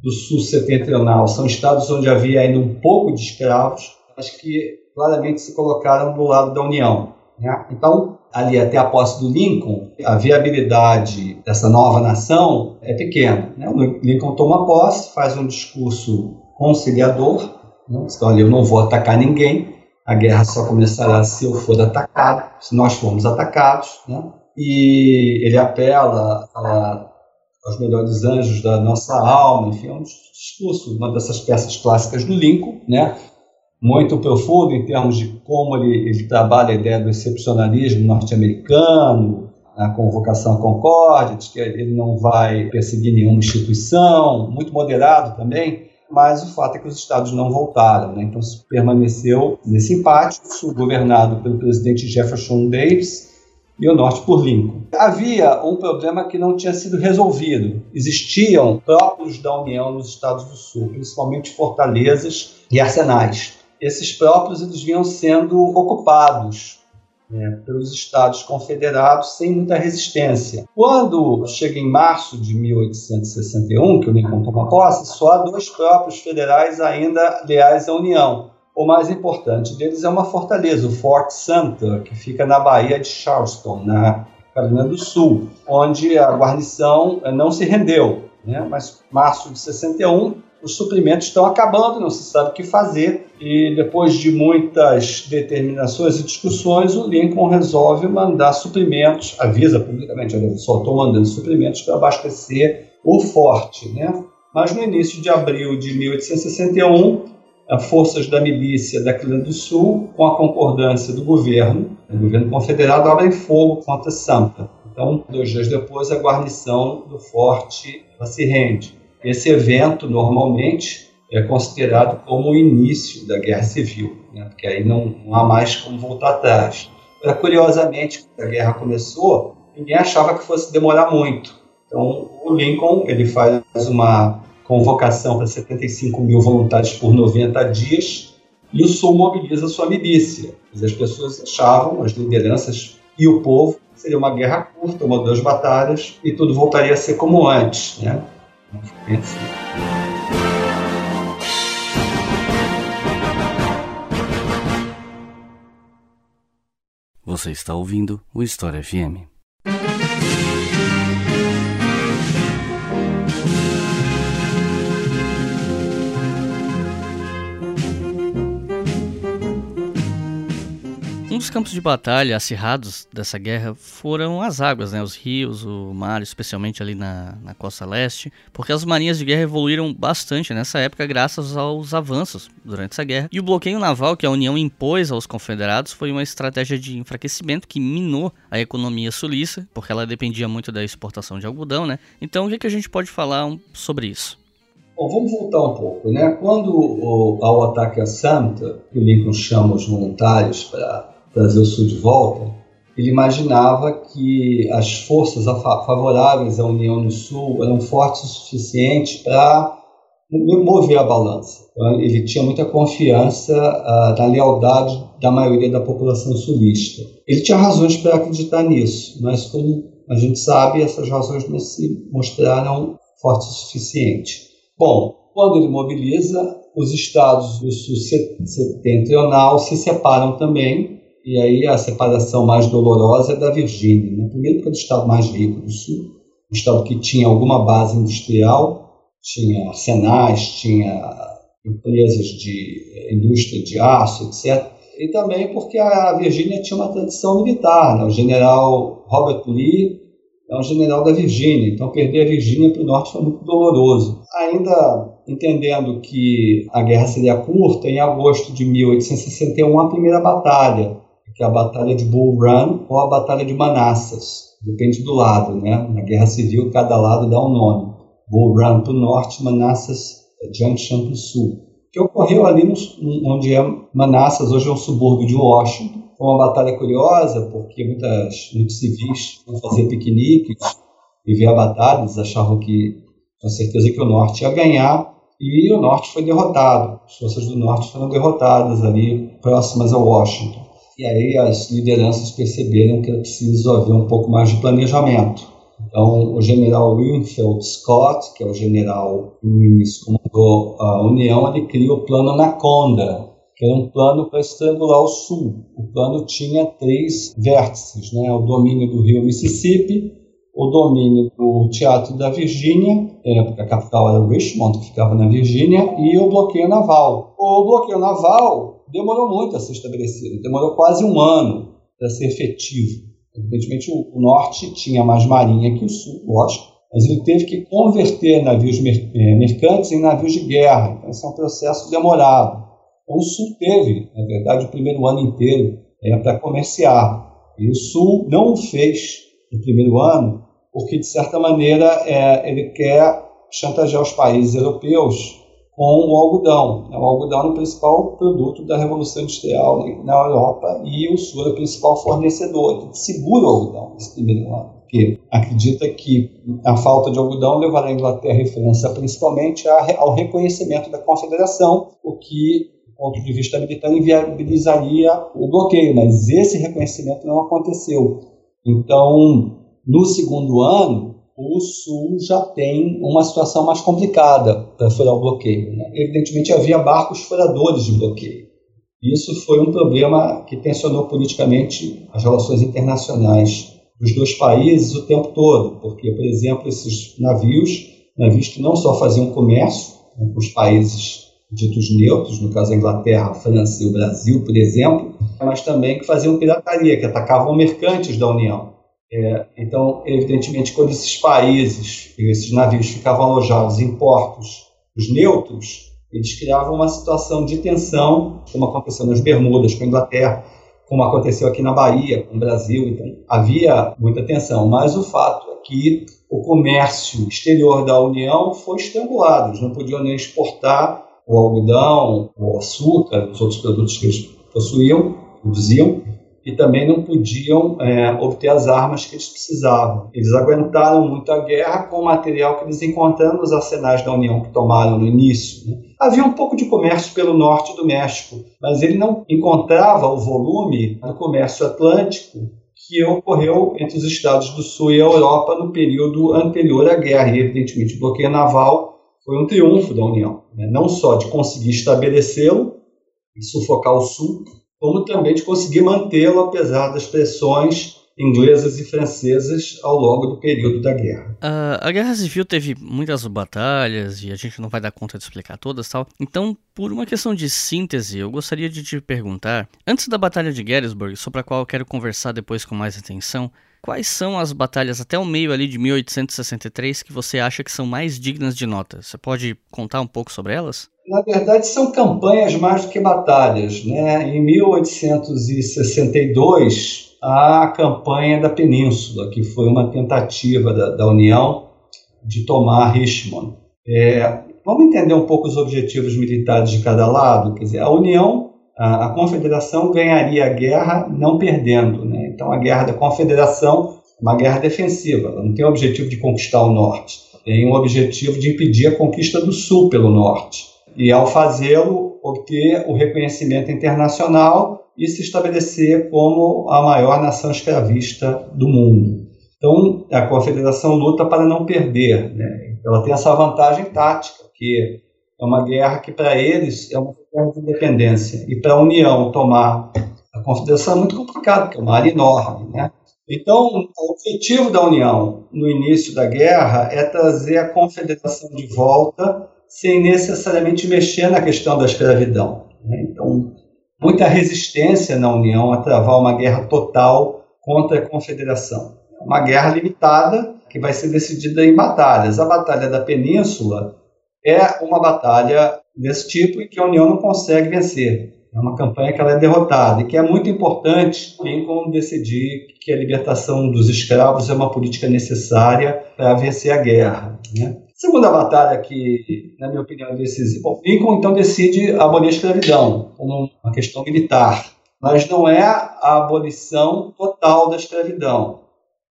do sul setentrional, são estados onde havia ainda um pouco de escravos, mas que claramente se colocaram do lado da União. Né? Então, ali até a posse do Lincoln, a viabilidade dessa nova nação é pequena. Né? O Lincoln toma posse, faz um discurso conciliador, né? então ali eu não vou atacar ninguém, a guerra só começará se eu for atacado, se nós formos atacados. Né? E ele apela a, aos melhores anjos da nossa alma, enfim, é um discurso, uma dessas peças clássicas do Lincoln, né? muito profundo em termos de como ele, ele trabalha a ideia do excepcionalismo norte-americano, a convocação à concórdia, de que ele não vai perseguir nenhuma instituição, muito moderado também, mas o fato é que os estados não voltaram, né? então se permaneceu nesse empate, governado pelo presidente Jefferson Davis, e o norte por Lincoln. Havia um problema que não tinha sido resolvido. Existiam próprios da União nos estados do Sul, principalmente fortalezas e arsenais. Esses próprios eles vinham sendo ocupados né, pelos estados confederados sem muita resistência. Quando chega em março de 1861, que o Lincoln toma posse, só há dois próprios federais ainda leais à União. O mais importante deles é uma fortaleza, o Fort Sumter, que fica na Baía de Charleston, na Carolina do Sul, onde a guarnição eh, não se rendeu. Né? Mas março de 61 os suprimentos estão acabando, não se sabe o que fazer. E depois de muitas determinações e discussões, o Lincoln resolve mandar suprimentos, avisa publicamente, olha, só estou mandando suprimentos para abastecer o forte. Né? Mas no início de abril de 1861, forças da milícia da Carolina do Sul, com a concordância do governo, o governo confederado, abrem fogo contra Sumter. Então, dois dias depois, a guarnição do forte se rende. Esse evento, normalmente, é considerado como o início da Guerra Civil, né? porque aí não, não, há mais como voltar atrás. Curiosamente, quando a guerra começou, ninguém achava que fosse demorar muito. Então, o Lincoln ele faz uma convocação para 75 mil voluntários por 90 dias e o Sul mobiliza sua milícia. As pessoas achavam, as lideranças e o povo, seria uma guerra curta, uma ou duas batalhas e tudo voltaria a ser como antes. Né? Você está ouvindo o História FM. Um dos campos de batalha acirrados dessa guerra foram as águas, né? os rios, o mar, especialmente ali na, na costa leste, porque as marinhas de guerra evoluíram bastante nessa época graças aos avanços durante essa guerra. E o bloqueio naval que a União impôs aos confederados foi uma estratégia de enfraquecimento que minou a economia sulista, porque ela dependia muito da exportação de algodão, né? Então, o que, que a gente pode falar sobre isso? Bom, vamos voltar um pouco, né? Quando o, ao ataque a Santa, que Lincoln chama os voluntários para trazer o Sul de volta, ele imaginava que as forças favoráveis à União no Sul eram fortes o suficiente para mover a balança. Então, ele tinha muita confiança uh, na lealdade da maioria da população sulista. Ele tinha razões para acreditar nisso, mas como a gente sabe, essas razões não se mostraram fortes o suficiente. Bom, quando ele mobiliza, os estados do sul setentrional se separam também e aí a separação mais dolorosa é da Virgínia. Né? Primeiro, porque é o estado mais rico do sul, um estado que tinha alguma base industrial, tinha arsenais, tinha empresas de eh, indústria de aço, etc. E também porque a Virgínia tinha uma tradição militar. Né? O general Robert Lee é um general da Virgínia, então perder a Virgínia para o norte foi muito doloroso. Ainda entendendo que a guerra seria curta, em agosto de 1861, a primeira batalha que é a Batalha de Bull Run ou a Batalha de Manassas. Depende do lado, né? Na Guerra Civil, cada lado dá um nome. Bull Run para o norte, Manassas Junction para o sul. Que ocorreu ali no, onde é Manassas, hoje é um subúrbio de Washington. Foi uma batalha curiosa, porque muitas, muitos civis iam fazer piqueniques e ver a batalha, eles achavam que, com certeza, que o norte ia ganhar, e o norte foi derrotado. As forças do norte foram derrotadas ali, próximas a Washington. E aí as lideranças perceberam que era preciso haver um pouco mais de planejamento. Então, o general Winfield Scott, que é o general que comandou a União, ele cria o plano Anaconda, que era um plano para estrangular o Sul. O plano tinha três vértices, né? o domínio do rio Mississippi, o domínio do Teatro da Virgínia, a capital era Richmond, que ficava na Virgínia, e o bloqueio naval. O bloqueio naval demorou muito a ser estabelecido, demorou quase um ano para ser efetivo. Evidentemente, o, norte tinha mais marinha que o sul, lógico, mas ele teve que converter navios eh, mercantes em navios de guerra. Então, esse é um processo demorado. Então, o sul teve, na verdade, o primeiro ano inteiro é, para comerciar. E o sul não o fez no primeiro ano, porque, de certa maneira, é, ele quer chantagear os países europeus com o algodão. O algodão é o principal produto da Revolução Industrial na Europa e o Sul é o principal fornecedor. Então, segura o algodão nesse primeiro ano, porque acredita que a falta de algodão levará a Inglaterra e França principalmente ao reconhecimento da Confederação, o que do ponto de vista militar, inviabilizaria o bloqueio, mas esse reconhecimento não aconteceu. Então, no segundo ano, o Sul já tem uma situação mais complicada para furar o bloqueio. Né? Evidentemente, havia barcos furadores de bloqueio. Isso foi um problema que tensionou politicamente as relações internacionais dos dois países o tempo todo, porque, por exemplo, esses navios, navios que não só faziam comércio né, com os países ditos neutros, no caso a Inglaterra, a França e o Brasil, por exemplo, mas também que faziam pirataria, que atacavam mercantes da União. É, então, evidentemente, quando esses países, esses navios ficavam alojados em portos os neutros, eles criavam uma situação de tensão, como aconteceu nas Bermudas com a Inglaterra, como aconteceu aqui na Bahia com o Brasil. Então, havia muita tensão. Mas o fato é que o comércio exterior da União foi estrangulado. Eles não podiam nem exportar o algodão, o açúcar, os outros produtos que eles possuíam, produziam, e também não podiam é, obter as armas que eles precisavam. Eles aguentaram muito a guerra com o material que eles encontraram nos arsenais da União que tomaram no início. Né? Havia um pouco de comércio pelo norte do México, mas ele não encontrava o volume do comércio atlântico que ocorreu entre os Estados do Sul e a Europa no período anterior à guerra. E, evidentemente, o bloqueio naval foi um triunfo da União, né? não só de conseguir estabelecê-lo e sufocar o Sul, como também de conseguir mantê-lo apesar das pressões inglesas e francesas ao longo do período da guerra. Uh, a Guerra Civil teve muitas batalhas e a gente não vai dar conta de explicar todas, tal. Então, por uma questão de síntese, eu gostaria de te perguntar, antes da Batalha de Gettysburg, sobre a qual eu quero conversar depois com mais atenção, Quais são as batalhas até o meio ali de 1863 que você acha que são mais dignas de nota? Você pode contar um pouco sobre elas? Na verdade, são campanhas mais do que batalhas. Né? Em 1862, a campanha da Península, que foi uma tentativa da, da União de tomar Richmond. É, vamos entender um pouco os objetivos militares de cada lado? Quer dizer, a União a, a confederação ganharia a guerra não perdendo. Né? Então, a guerra da confederação é uma guerra defensiva, ela não tem o objetivo de conquistar o norte, tem o objetivo de impedir a conquista do sul pelo norte. E, ao fazê-lo, obter o reconhecimento internacional e se estabelecer como a maior nação escravista do mundo. Então, a confederação luta para não perder. Né? Ela tem essa vantagem tática, que é uma guerra que, para eles, é uma guerra de independência. E para a União tomar Confederação é muito complicado, porque é uma área enorme. Né? Então, o objetivo da União no início da guerra é trazer a Confederação de volta sem necessariamente mexer na questão da escravidão. Né? Então, muita resistência na União a travar uma guerra total contra a Confederação. É uma guerra limitada que vai ser decidida em batalhas. A Batalha da Península é uma batalha desse tipo e que a União não consegue vencer. É uma campanha que ela é derrotada e que é muito importante Lincoln decidir que a libertação dos escravos é uma política necessária para vencer a guerra. Né? Segunda batalha que, na minha opinião, é decisiva. Lincoln então decide abolir a escravidão como uma questão militar, mas não é a abolição total da escravidão.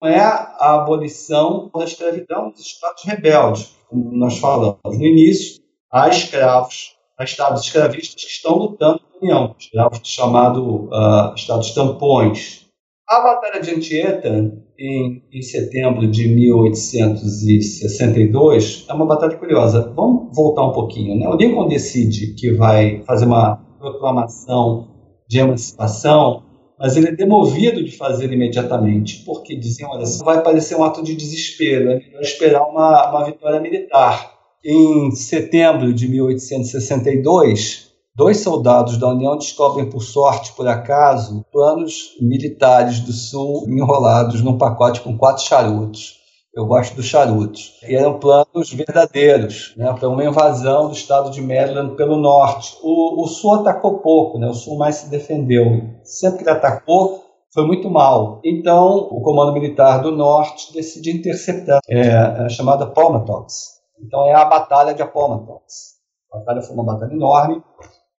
Não é a abolição da escravidão dos estados rebeldes, como nós falamos no início, há escravos, estados escravistas que estão lutando com a União, escravos chamados uh, estados tampões. A Batalha de Antietam, em, em setembro de 1862, é uma batalha curiosa. Vamos voltar um pouquinho. Né? O Lincoln decide que vai fazer uma proclamação de emancipação, mas ele é demovido de fazer imediatamente, porque diziam, olha, vai parecer um ato de desespero, é melhor esperar uma, uma vitória militar em setembro de 1862, dois soldados da União descobrem, por sorte, por acaso, planos militares do Sul enrolados num pacote com quatro charutos. Eu gosto dos charutos. E eram planos verdadeiros né, para uma invasão do estado de Maryland pelo norte. O, o Sul atacou pouco, né, o Sul mais se defendeu. Sempre que atacou, foi muito mal. Então, o Comando Militar do Norte decide interceptar, é, a chamada Palmatox, então é a Batalha de Appomattox. A batalha foi uma batalha enorme,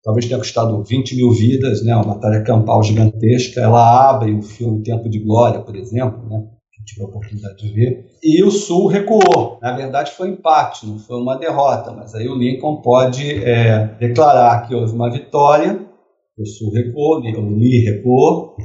talvez tenha custado 20 mil vidas, né? uma batalha campal gigantesca. Ela abre o filme Tempo de Glória, por exemplo, né? que tive a oportunidade de ver. E o Sul recuou. Na verdade, foi um empate, não foi uma derrota. Mas aí o Lincoln pode é, declarar que houve uma vitória, o Sul recuou, o Lee recuou,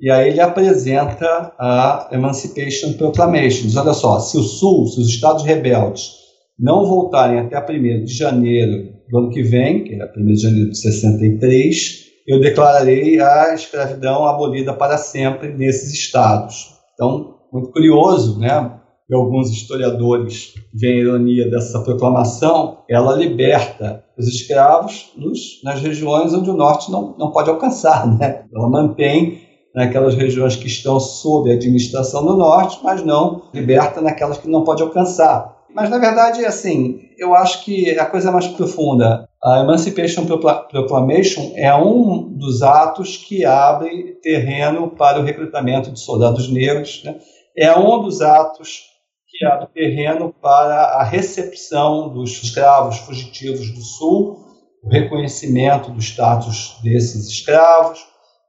e aí ele apresenta a Emancipation Proclamation. Diz, olha só, se o Sul, se os estados rebeldes não voltarem até 1 de janeiro do ano que vem, que é 1 de janeiro de 63, eu declararei a escravidão abolida para sempre nesses estados. Então, muito curioso, né? E alguns historiadores veem a ironia dessa proclamação, ela liberta os escravos nos, nas regiões onde o norte não, não pode alcançar. Né? Ela mantém naquelas regiões que estão sob a administração do norte, mas não liberta naquelas que não pode alcançar. Mas, na verdade, assim, eu acho que a coisa mais profunda. A Emancipation Proclamation é um dos atos que abre terreno para o recrutamento de soldados negros, né? é um dos atos que abre terreno para a recepção dos escravos fugitivos do Sul, o reconhecimento do status desses escravos,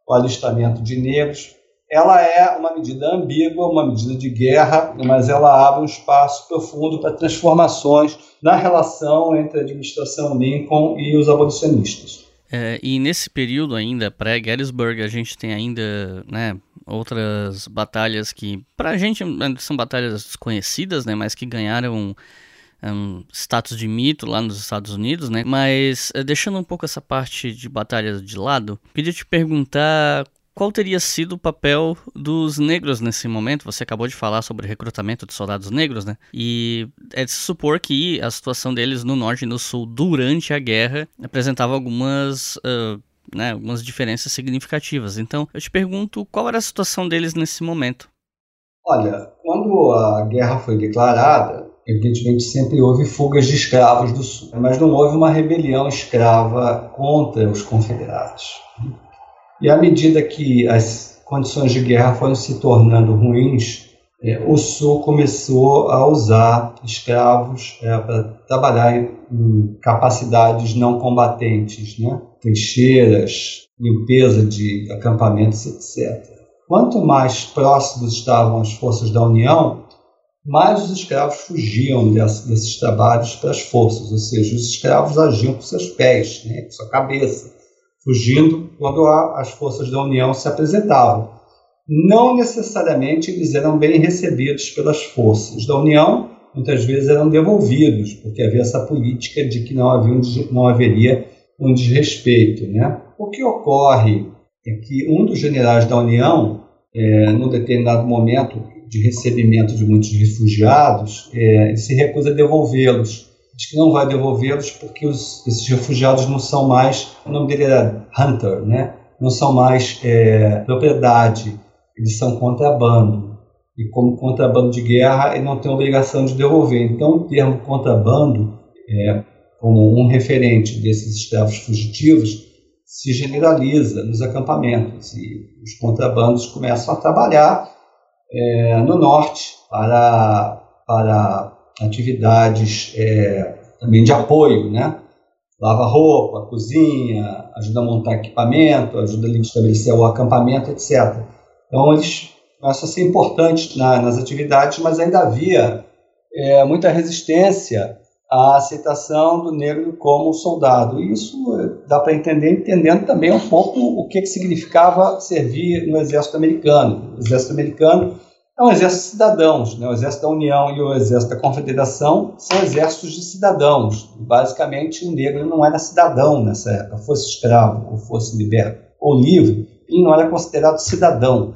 o alistamento de negros. Ela é uma medida ambígua, uma medida de guerra, mas ela abre um espaço profundo para transformações na relação entre a administração Lincoln e os abolicionistas. É, e nesse período ainda, pré-Gettysburg, a gente tem ainda né, outras batalhas que, para a gente, são batalhas desconhecidas, né, mas que ganharam um status de mito lá nos Estados Unidos, né? Mas é, deixando um pouco essa parte de batalhas de lado, queria te perguntar qual teria sido o papel dos negros nesse momento? Você acabou de falar sobre recrutamento de soldados negros, né? E é de se supor que a situação deles no norte e no sul durante a guerra apresentava algumas. Uh, né, algumas diferenças significativas. Então, eu te pergunto qual era a situação deles nesse momento? Olha, quando a guerra foi declarada, evidentemente sempre houve fugas de escravos do sul, mas não houve uma rebelião escrava contra os confederados. E à medida que as condições de guerra foram se tornando ruins, é, o Sul começou a usar escravos é, para trabalhar em, em, capacidades não combatentes, né? trincheiras, limpeza de acampamentos, etc. Quanto mais próximos estavam as forças da União, mais os escravos fugiam desse, desses trabalhos para as forças, ou seja, os escravos agiam com seus pés, né, com sua cabeça fugindo quando as forças da União se apresentavam. Não necessariamente eles eram bem recebidos pelas forças da União, muitas vezes eram devolvidos, porque havia essa política de que não, havia um, não haveria um desrespeito. Né? O que ocorre é que um dos generais da União, é, num determinado momento de recebimento de muitos refugiados, é, se recusa a devolvê-los diz que não vai devolvê-los porque os, esses refugiados não são mais, o nome dele era Hunter, né? não são mais é, propriedade, eles são contrabando. E como contrabando de guerra, ele não tem obrigação de devolver. Então, o termo contrabando, é, como um referente desses escravos fugitivos, se generaliza nos acampamentos e os contrabandos começam a trabalhar é, no norte para, para atividades é, também de apoio, né? Lava roupa, cozinha, ajuda a montar equipamento, ajuda a estabelecer o acampamento, etc. Então, eles começam a ser importantes na, nas atividades, mas ainda havia é, muita resistência à aceitação do negro como soldado. Isso dá para entender entendendo também um pouco o que, que significava servir no exército americano. O exército americano é um exército de cidadãos. Né? O exército da União e o exército da Confederação são exércitos de cidadãos. Basicamente, o negro não era cidadão nessa época, fosse escravo ou fosse liberto ou livre, ele não era considerado cidadão.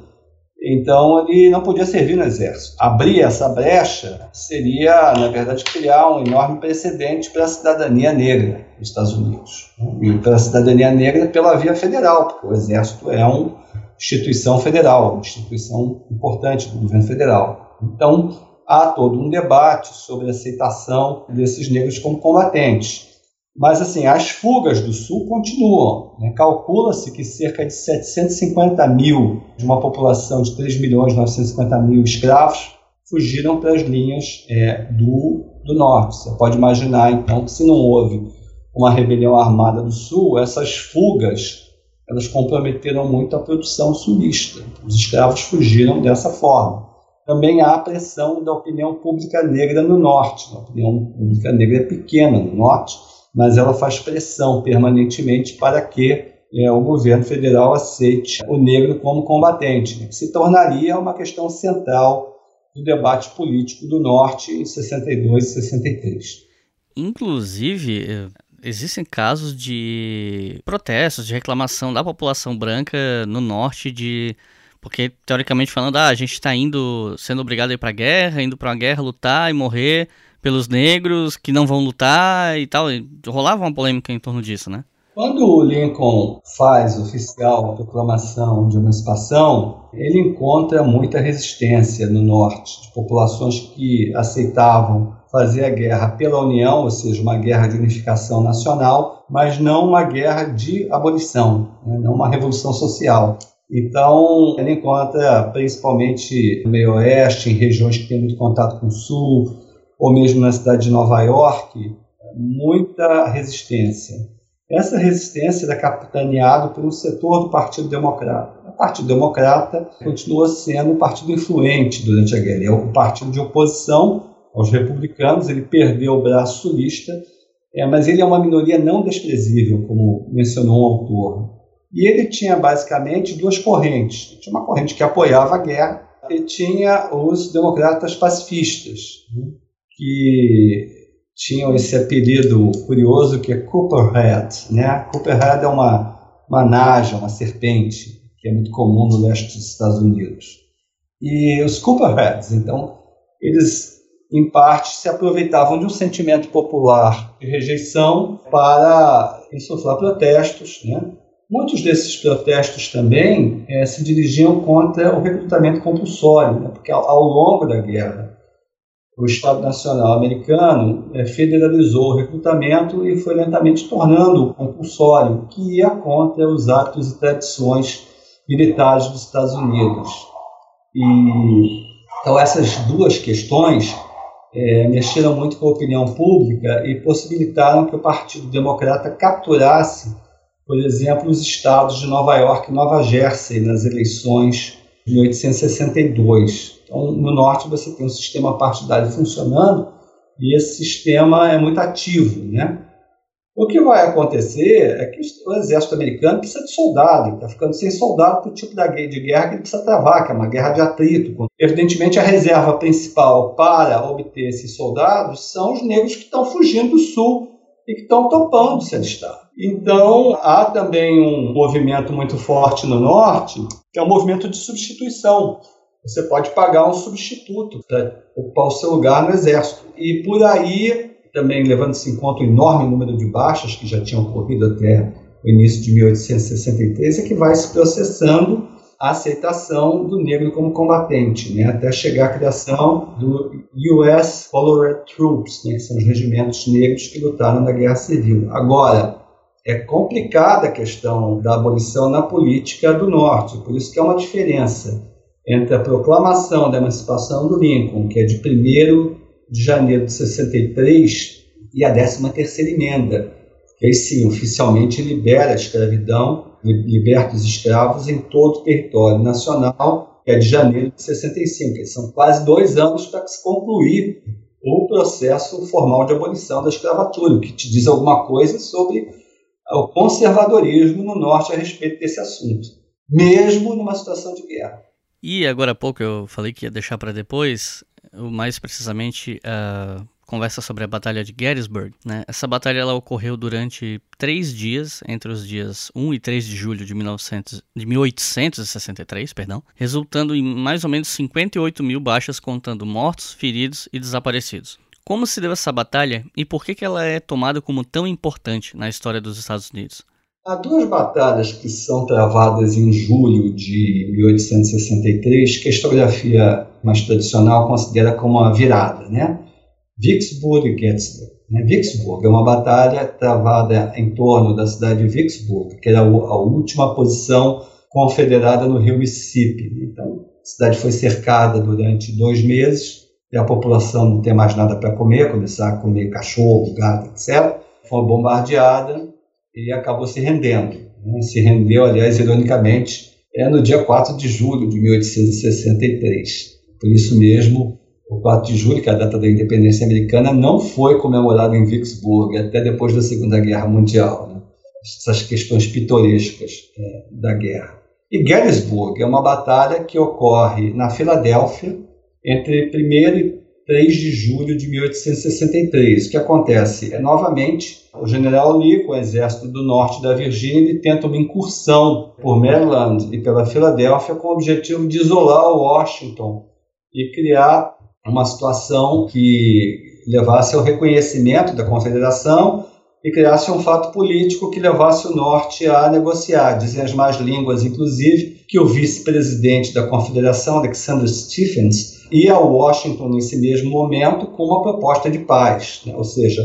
Então, ele não podia servir no exército. Abrir essa brecha seria, na verdade, criar um enorme precedente para a cidadania negra nos Estados Unidos. E para a cidadania negra pela via federal, porque o exército é um instituição federal, instituição importante do governo federal. Então, há todo um debate sobre a aceitação desses negros como combatentes. Mas, assim, as fugas do Sul continuam. Né? Calcula-se que cerca de 750 mil, de uma população de 3 milhões e 950 mil escravos, fugiram para as linhas é, do, do Norte. Você pode imaginar, então, que se não houve uma rebelião armada do Sul, essas fugas elas comprometeram muito a produção sulista. Os escravos fugiram dessa forma. Também há a pressão da opinião pública negra no Norte. A opinião pública negra é pequena no Norte, mas ela faz pressão permanentemente para que é, o governo federal aceite o negro como combatente, né, que se tornaria uma questão central do debate político do Norte em 62 e 63. Inclusive, eh, existem casos de protestos, de reclamação da população branca no norte de porque teoricamente falando, ah, a gente está indo sendo obrigado a ir para guerra, indo para uma guerra lutar e morrer pelos negros que não vão lutar e tal. E rolava uma polêmica em torno disso, né? Quando o Lincoln faz oficial a proclamação de emancipação, ele encontra muita resistência no norte, de populações que aceitavam fazer a guerra pela União, ou seja, uma guerra de unificação nacional, mas não uma guerra de abolição, né? não uma revolução social. Então, ele encontra, principalmente no meio oeste, em regiões que têm muito contato com o sul, ou mesmo na cidade de Nova York, muita resistência. Essa resistência era capitaneada por um setor do Partido Democrata. O Partido Democrata continua sendo um partido influente durante a guerra. É o partido de oposição aos republicanos, ele perdeu o braço sulista, é, mas ele é uma minoria não desprezível, como mencionou o autor. E ele tinha basicamente duas correntes. Tinha uma corrente que apoiava a guerra e tinha os democratas pacifistas, né, que tinham esse apelido curioso que é Cooperhead. Né? Cooperhead é uma, uma naja, uma serpente, que é muito comum no leste dos Estados Unidos. E os Cooperheads, então, eles em parte, se aproveitavam de um sentimento popular de rejeição para insuflar protestos. Né? Muitos desses protestos também é, se dirigiam contra o recrutamento compulsório, né? porque ao, ao, longo da guerra, o Estado Nacional americano é, federalizou o recrutamento e foi lentamente tornando compulsório, que ia contra os atos e tradições militares dos Estados Unidos. E, então, essas duas questões é, mexeram muito com a opinião pública e possibilitaram que o Partido Democrata capturasse, por exemplo, os estados de Nova York e Nova Jersey nas eleições de 1862. Então, no norte você tem um sistema partidário funcionando e esse sistema é muito ativo, né? O que vai acontecer é que o exército americano precisa de soldado, está ficando sem soldado para o tipo de guerra que ele precisa travar, que é uma guerra de atrito. Evidentemente, a reserva principal para obter esses soldados são os negros que estão fugindo do sul e que estão topando se alistar. Então, há também um movimento muito forte no norte, que é o um movimento de substituição. Você pode pagar um substituto para ocupar o seu lugar no exército. E por aí também levando-se em conta o enorme número de baixas que já tinham ocorrido até o início de 1863, é que vai se processando a aceitação do negro como combatente, né, até chegar à criação do US Colored Troops, né, que são os regimentos negros que lutaram na Guerra Civil. Agora, é complicada a questão da abolição na política do Norte, por isso que há uma diferença entre a proclamação da emancipação do Lincoln, que é de 1 de janeiro de 63 e a 13ª emenda, que aí sim, oficialmente libera a escravidão, liberta os escravos em todo o território nacional, que é de janeiro de 65, que são quase dois anos para se concluir o processo formal de abolição da escravatura, o que te diz alguma coisa sobre o conservadorismo no norte a respeito desse assunto, mesmo numa situação de guerra. E agora há pouco eu falei que ia deixar para depois, mais precisamente a conversa sobre a Batalha de Gettysburg. Né? Essa batalha ela ocorreu durante três dias, entre os dias 1 e 3 de julho de, 1900, de 1863, perdão, resultando em mais ou menos 58 mil baixas, contando mortos, feridos e desaparecidos. Como se deu essa batalha e por que, que ela é tomada como tão importante na história dos Estados Unidos? Há duas batalhas que são travadas em julho de 1863 que a historiografia mais tradicional considera como a virada, né? Vicksburg e Gettysburg. Né? Vicksburg é uma batalha travada em torno da cidade de Vicksburg, que era a última posição confederada no rio Mississippi. Então, a cidade foi cercada durante dois meses e a população não tem mais nada para comer, começar a comer cachorro, gato, etc foi bombardeada e acabou se rendendo. Né? Se rendeu, aliás, ironicamente, é no dia 4 de julho de 1863. Por isso mesmo, o 4 de julho, que é a data da independência americana, não foi comemorado em Vicksburg até depois da Segunda Guerra Mundial. Né? Essas questões pitorescas é, da guerra. E Gettysburg é uma batalha que ocorre na Filadélfia entre 1 e 3 de julho de 1863. O que acontece é, novamente, o general Lee, com o exército do norte da Virgínia, tenta uma incursão por Maryland e pela Filadélfia com o objetivo de isolar Washington e criar uma situação que levasse ao reconhecimento da Confederação e criasse um fato político que levasse o Norte a negociar. Dizem as más línguas, inclusive, que o vice-presidente da Confederação, Alexander Stephens, ia a Washington nesse mesmo momento com uma proposta de paz, né? ou seja,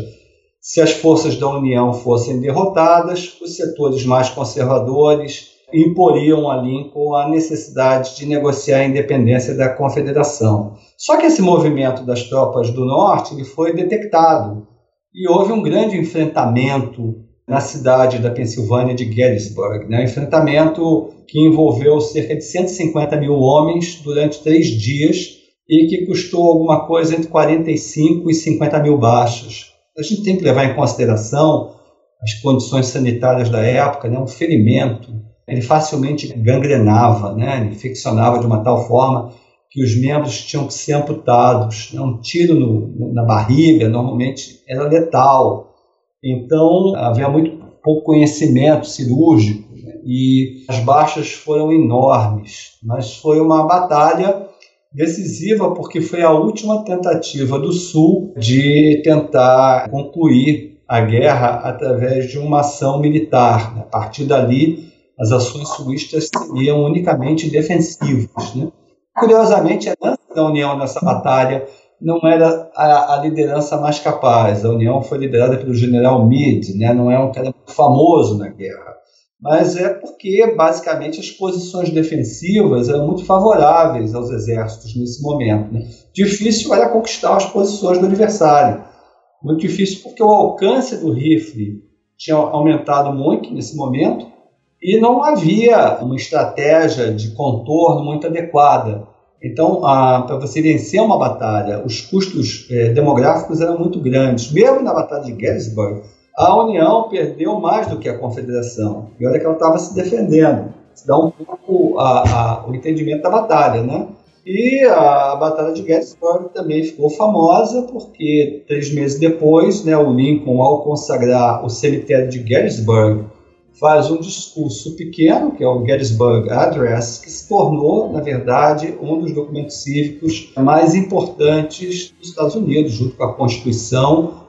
se as forças da União fossem derrotadas, os setores mais conservadores imporiam a Lincoln a necessidade de negociar a independência da Confederação. Só que esse movimento das tropas do Norte ele foi detectado e houve um grande enfrentamento na cidade da Pensilvânia de Gettysburg, né? enfrentamento que envolveu cerca de 150 mil homens durante três dias e que custou alguma coisa entre 45 e 50 mil baixos. A gente tem que levar em consideração as condições sanitárias da época, né? um ferimento, ele facilmente gangrenava, né? infeccionava de uma tal forma que os membros tinham que ser amputados. Né? Um tiro no, na barriga normalmente era letal. Então havia muito pouco conhecimento cirúrgico né? e as baixas foram enormes. Mas foi uma batalha decisiva porque foi a última tentativa do Sul de tentar concluir a guerra através de uma ação militar. A partir dali, as ações sulistas seriam unicamente defensivas. Né? Curiosamente, a liderança da União nessa batalha não era a, a, liderança mais capaz. A União foi liderada pelo general Meade, né? não é um cara famoso na guerra. Mas é porque, basicamente, as posições defensivas eram muito favoráveis aos exércitos nesse momento. Né? Difícil era conquistar as posições do adversário. Muito difícil porque o alcance do rifle tinha aumentado muito nesse momento e não havia uma estratégia de contorno muito adequada. Então, para você vencer uma batalha, os custos é, demográficos eram muito grandes. Mesmo na Batalha de Gettysburg, a União perdeu mais do que a Confederação. E olha que ela estava se defendendo. Isso dá um pouco a, a, o entendimento da batalha, né? E a, a Batalha de Gettysburg também ficou famosa porque três meses depois, né, o Lincoln, ao consagrar o cemitério de Gettysburg, faz um discurso pequeno, que é o Gettysburg Address, que se tornou, na verdade, um dos documentos cívicos mais importantes dos Estados Unidos, junto com a Constituição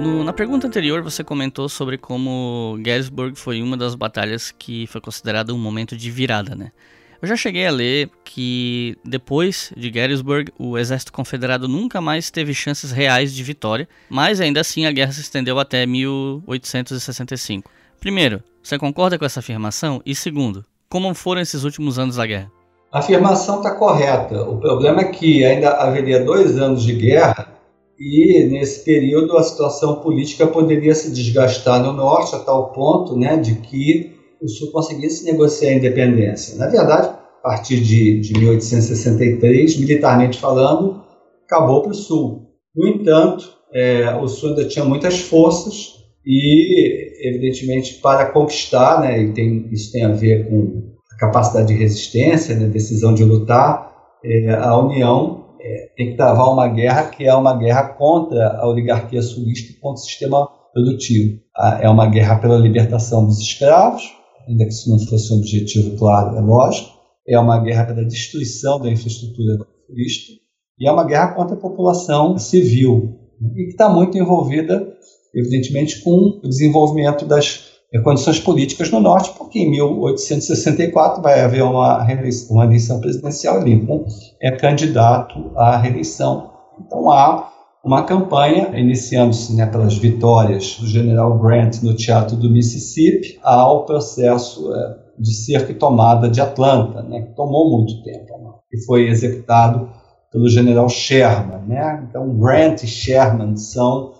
No, na pergunta anterior, você comentou sobre como Gettysburg foi uma das batalhas que foi considerada um momento de virada, né? Eu já cheguei a ler que depois de Gettysburg, o exército confederado nunca mais teve chances reais de vitória, mas ainda assim a guerra se estendeu até 1865. Primeiro, você concorda com essa afirmação? E segundo, como foram esses últimos anos da guerra? A afirmação está correta. O problema é que ainda haveria dois anos de guerra e nesse período a situação política poderia se desgastar no norte a tal ponto né, de que o sul conseguisse negociar a independência. Na verdade, a partir de, de 1863, militarmente falando, acabou para o sul. No entanto, é, o sul ainda tinha muitas forças e, evidentemente, para conquistar, né, e tem, isso tem a ver com a capacidade de resistência, né, decisão de lutar, é, a União é, tem que travar uma guerra que é uma guerra contra a oligarquia sulista e contra o sistema produtivo. É uma guerra pela libertação dos escravos, ainda que isso não fosse um objetivo claro, é lógico. É uma guerra pela destruição da infraestrutura turista e é uma guerra contra a população civil e que está muito envolvida, evidentemente, com o desenvolvimento das condições políticas no norte, porque em 1864 vai haver uma, reeleição, uma eleição presidencial e Lincoln é candidato à reeleição. Então há uma campanha iniciando-se né, pelas vitórias do general Grant no Teatro do Mississippi ao processo é, de cerca e tomada de Atlanta, né, que tomou muito tempo, né, e foi executado pelo general Sherman. Né? Então Grant e Sherman são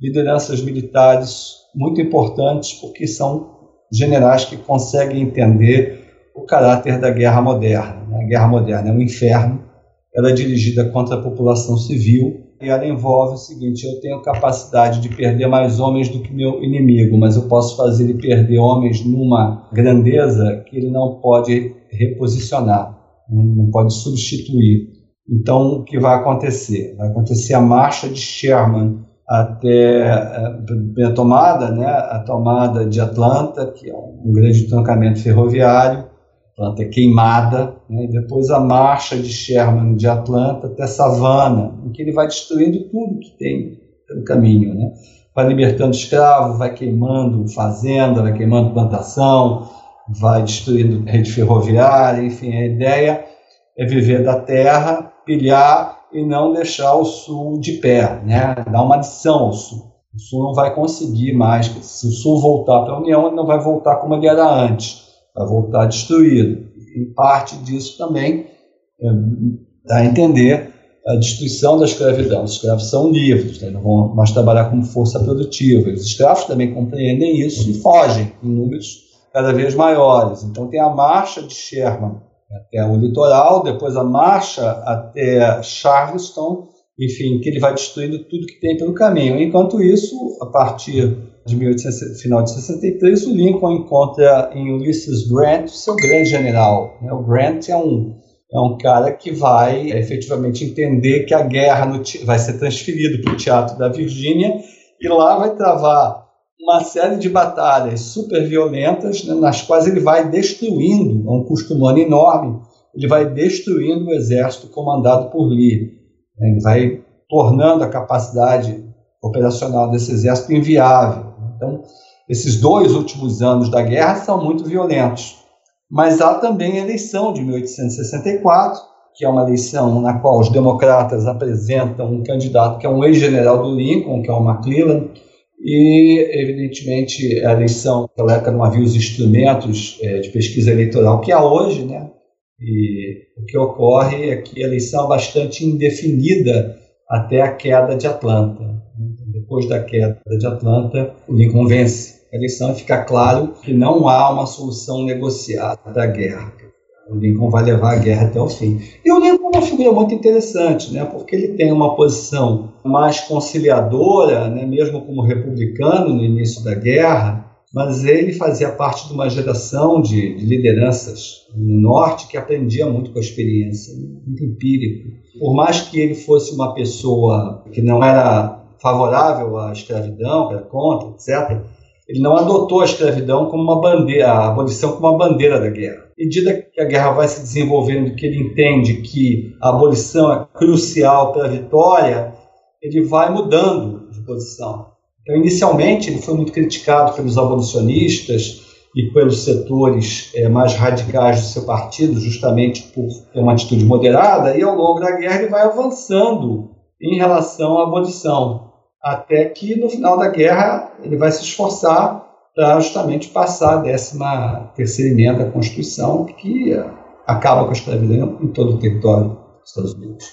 lideranças militares muito importantes porque são generais que conseguem entender o caráter da guerra moderna. Né? A guerra moderna é um inferno, ela é dirigida contra a população civil e ela envolve o seguinte: eu tenho capacidade de perder mais homens do que meu inimigo, mas eu posso fazer ele perder homens numa grandeza que ele não pode reposicionar, né? não pode substituir. Então, o que vai acontecer? Vai acontecer a marcha de Sherman até eh, a tomada, né, a tomada de Atlanta, que é um grande trancamento ferroviário, Atlanta é queimada, né, depois a marcha de Sherman de Atlanta até Savannah, em que ele vai destruindo tudo que tem pelo caminho, né, vai libertando escravos, vai queimando fazenda, vai queimando plantação, vai destruindo rede ferroviária, enfim, a ideia é viver da terra, pilhar e não deixar o Sul de pé, né? dar uma lição ao Sul. O Sul não vai conseguir mais, se o Sul voltar para a União, ele não vai voltar como ele era antes, vai voltar destruído. E parte disso também é, dá a entender a destruição da escravidão. Os escravos são livres, né? não vão mais trabalhar como força produtiva. Os escravos também compreendem isso e fogem em números cada vez maiores. Então tem a marcha de Sherman até o litoral, depois a marcha até Charleston, enfim, que ele vai destruindo tudo que tem pelo caminho. Enquanto isso, a partir de 1800, final de 63, o Lincoln encontra em Ulysses Grant seu grande general. Né? O Grant é um, é um cara que vai é, efetivamente entender que a guerra no, vai ser transferido para o Teatro da Virgínia e lá vai travar uma série de batalhas super violentas, né, nas quais ele vai destruindo, a um custo humano enorme, ele vai destruindo o exército comandado por Lee. Né, ele vai tornando a capacidade operacional desse exército inviável. Então, esses dois últimos anos da guerra são muito violentos. Mas há também a eleição de 1864, que é uma eleição na qual os democratas apresentam um candidato que é um ex-general do Lincoln, que é o McClellan, e, evidentemente, a eleição, naquela época não havia os instrumentos é, de pesquisa eleitoral que há hoje, né? E o que ocorre é que a eleição é bastante indefinida até a queda de Atlanta. Depois da queda de Atlanta, o Lincoln vence a eleição e fica claro que não há uma solução negociada da guerra. O Lincoln vai levar a guerra até o fim. E o Lincoln é uma figura muito interessante, né, porque ele tem uma posição mais conciliadora, né, mesmo como republicano no início da guerra, mas ele fazia parte de uma geração de, de lideranças no Norte que aprendia muito com a experiência, muito empírico. Por mais que ele fosse uma pessoa que não era favorável à escravidão, era contra, etc., ele não adotou a escravidão como uma bandeira, a abolição como uma bandeira da guerra. À medida que a guerra vai se desenvolvendo, que ele entende que a abolição é crucial para a vitória, ele vai mudando de posição. Então, inicialmente, ele foi muito criticado pelos abolicionistas e pelos setores é, mais radicais do seu partido, justamente por ter uma atitude moderada, e ao longo da guerra ele vai avançando em relação à abolição até que no final da guerra ele vai se esforçar para justamente passar a 13 terceira emenda da Constituição, que acaba com a escravidão em todo o território dos Estados Unidos.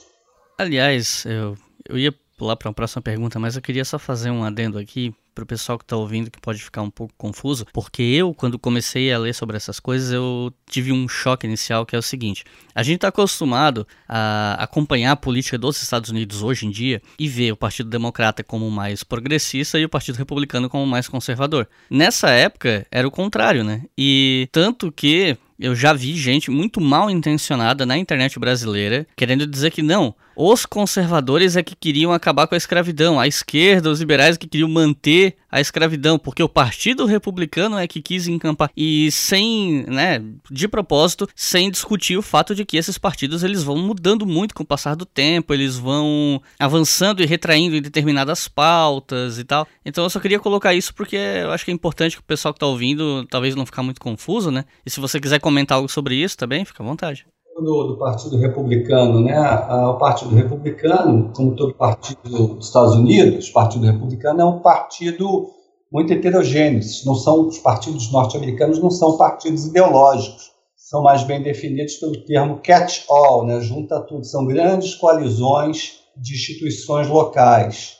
Aliás, eu, eu ia pular para uma próxima pergunta, mas eu queria só fazer um adendo aqui para o pessoal que está ouvindo que pode ficar um pouco confuso, porque eu, quando comecei a ler sobre essas coisas, eu tive um choque inicial que é o seguinte: a gente está acostumado a acompanhar a política dos Estados Unidos hoje em dia e ver o Partido Democrata como mais progressista e o Partido Republicano como mais conservador. Nessa época era o contrário, né? E tanto que eu já vi gente muito mal intencionada na internet brasileira querendo dizer que não, os conservadores é que queriam acabar com a escravidão, a esquerda, os liberais é que queriam manter a escravidão, porque o Partido Republicano é que quis encampar e sem, né, de propósito, sem discutir o fato de que esses partidos eles vão mudando muito com o passar do tempo, eles vão avançando e retraindo em determinadas pautas e tal. Então eu só queria colocar isso porque eu acho que é importante que o pessoal que está ouvindo talvez não ficar muito confuso, né? E se você quiser comentar algo sobre isso também, fica à vontade do, do, Partido Republicano, né? O Partido Republicano, como todo partido dos Estados Unidos, o Partido Republicano é um partido muito heterogêneo. Não são os partidos norte-americanos, não são partidos ideológicos. São mais bem definidos pelo termo catch-all, né? Junta tudo. São grandes coalizões de instituições locais.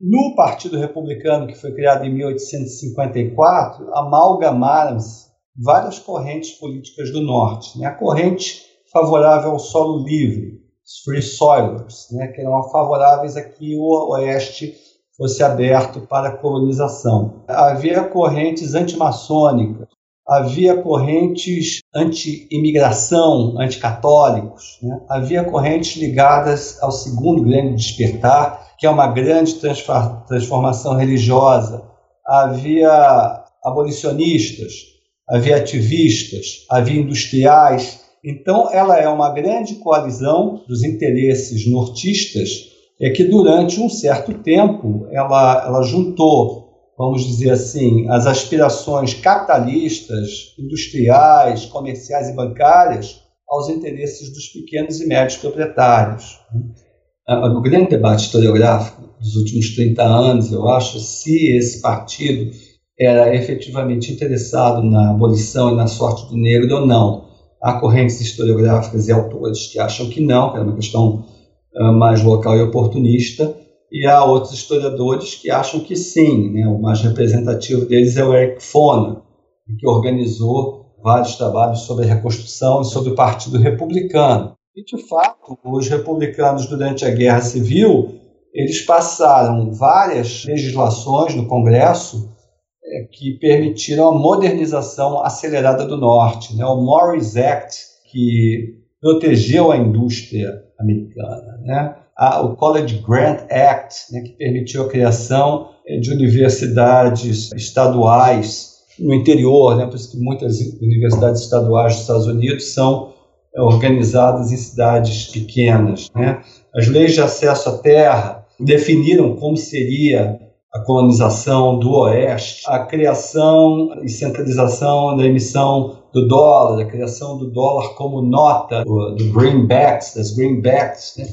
No Partido Republicano, que foi criado em 1854, amalgamaram-se várias correntes políticas do Norte. Né? A corrente favorável ao solo livre, os free soilers, né, que eram favoráveis a que o Oeste fosse aberto para a colonização. Havia correntes antimaçônicas, havia correntes anti-imigração, anticatólicos, né? havia correntes ligadas ao segundo grande despertar, que é uma grande transformação religiosa, havia abolicionistas, havia ativistas, havia industriais, então, ela é uma grande coalizão dos interesses nortistas, é que durante um certo tempo ela, ela juntou, vamos dizer assim, as aspirações capitalistas, industriais, comerciais e bancárias aos interesses dos pequenos e médios proprietários. O grande debate historiográfico dos últimos 30 anos, eu acho, se esse partido era efetivamente interessado na abolição e na sorte do negro ou não. Há correntes historiográficas e autores que acham que não, que é uma questão uh, mais local e oportunista, e há outros historiadores que acham que sim. Né? O mais representativo deles é o Eric Foner, que organizou vários trabalhos sobre a reconstrução e sobre o Partido Republicano. E, de fato, os republicanos, durante a Guerra Civil, eles passaram várias legislações no Congresso que permitiram a modernização acelerada do Norte. Né? O Morris Act, que protegeu a indústria americana. Né? o College Grant Act, né, que permitiu a criação é, de universidades estaduais no interior, né, por isso que muitas universidades estaduais dos Estados Unidos são é, organizadas em cidades pequenas. Né? As leis de acesso à terra definiram como seria a colonização do Oeste, a criação e centralização da emissão do dólar, a criação do dólar como nota do, do greenbacks, das greenbacks, né,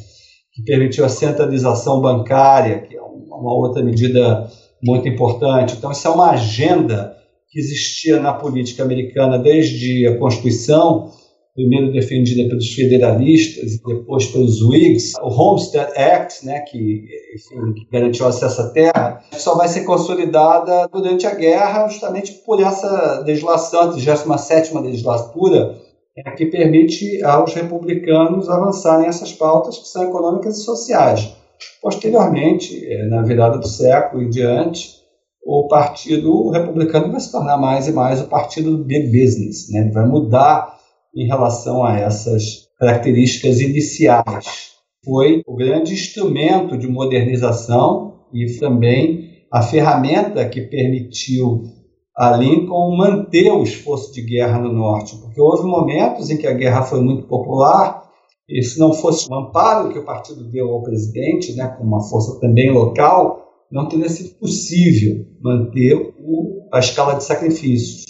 que permitiu a centralização bancária, que é uma outra medida muito importante. Então, isso é uma agenda que existia na política americana desde a Constituição primeiro defendida pelos federalistas e depois pelos Whigs, o Homestead Act, né, que, enfim, que garantiu acesso à terra, só vai ser consolidada durante a guerra justamente por essa legislação, a 37ª legislatura, é, que permite aos republicanos avançarem essas pautas que são econômicas e sociais. Posteriormente, é, na virada do século e diante, o partido republicano vai se tornar mais e mais o partido do big business, né? vai mudar em relação a essas características iniciais. Foi o grande instrumento de modernização e também a ferramenta que permitiu a Lincoln manter o esforço de guerra no norte, porque houve momentos em que a guerra foi muito popular e se não fosse o amparo que o partido deu ao presidente, né, com uma força também local, não teria sido possível manter o, a escala de sacrifícios.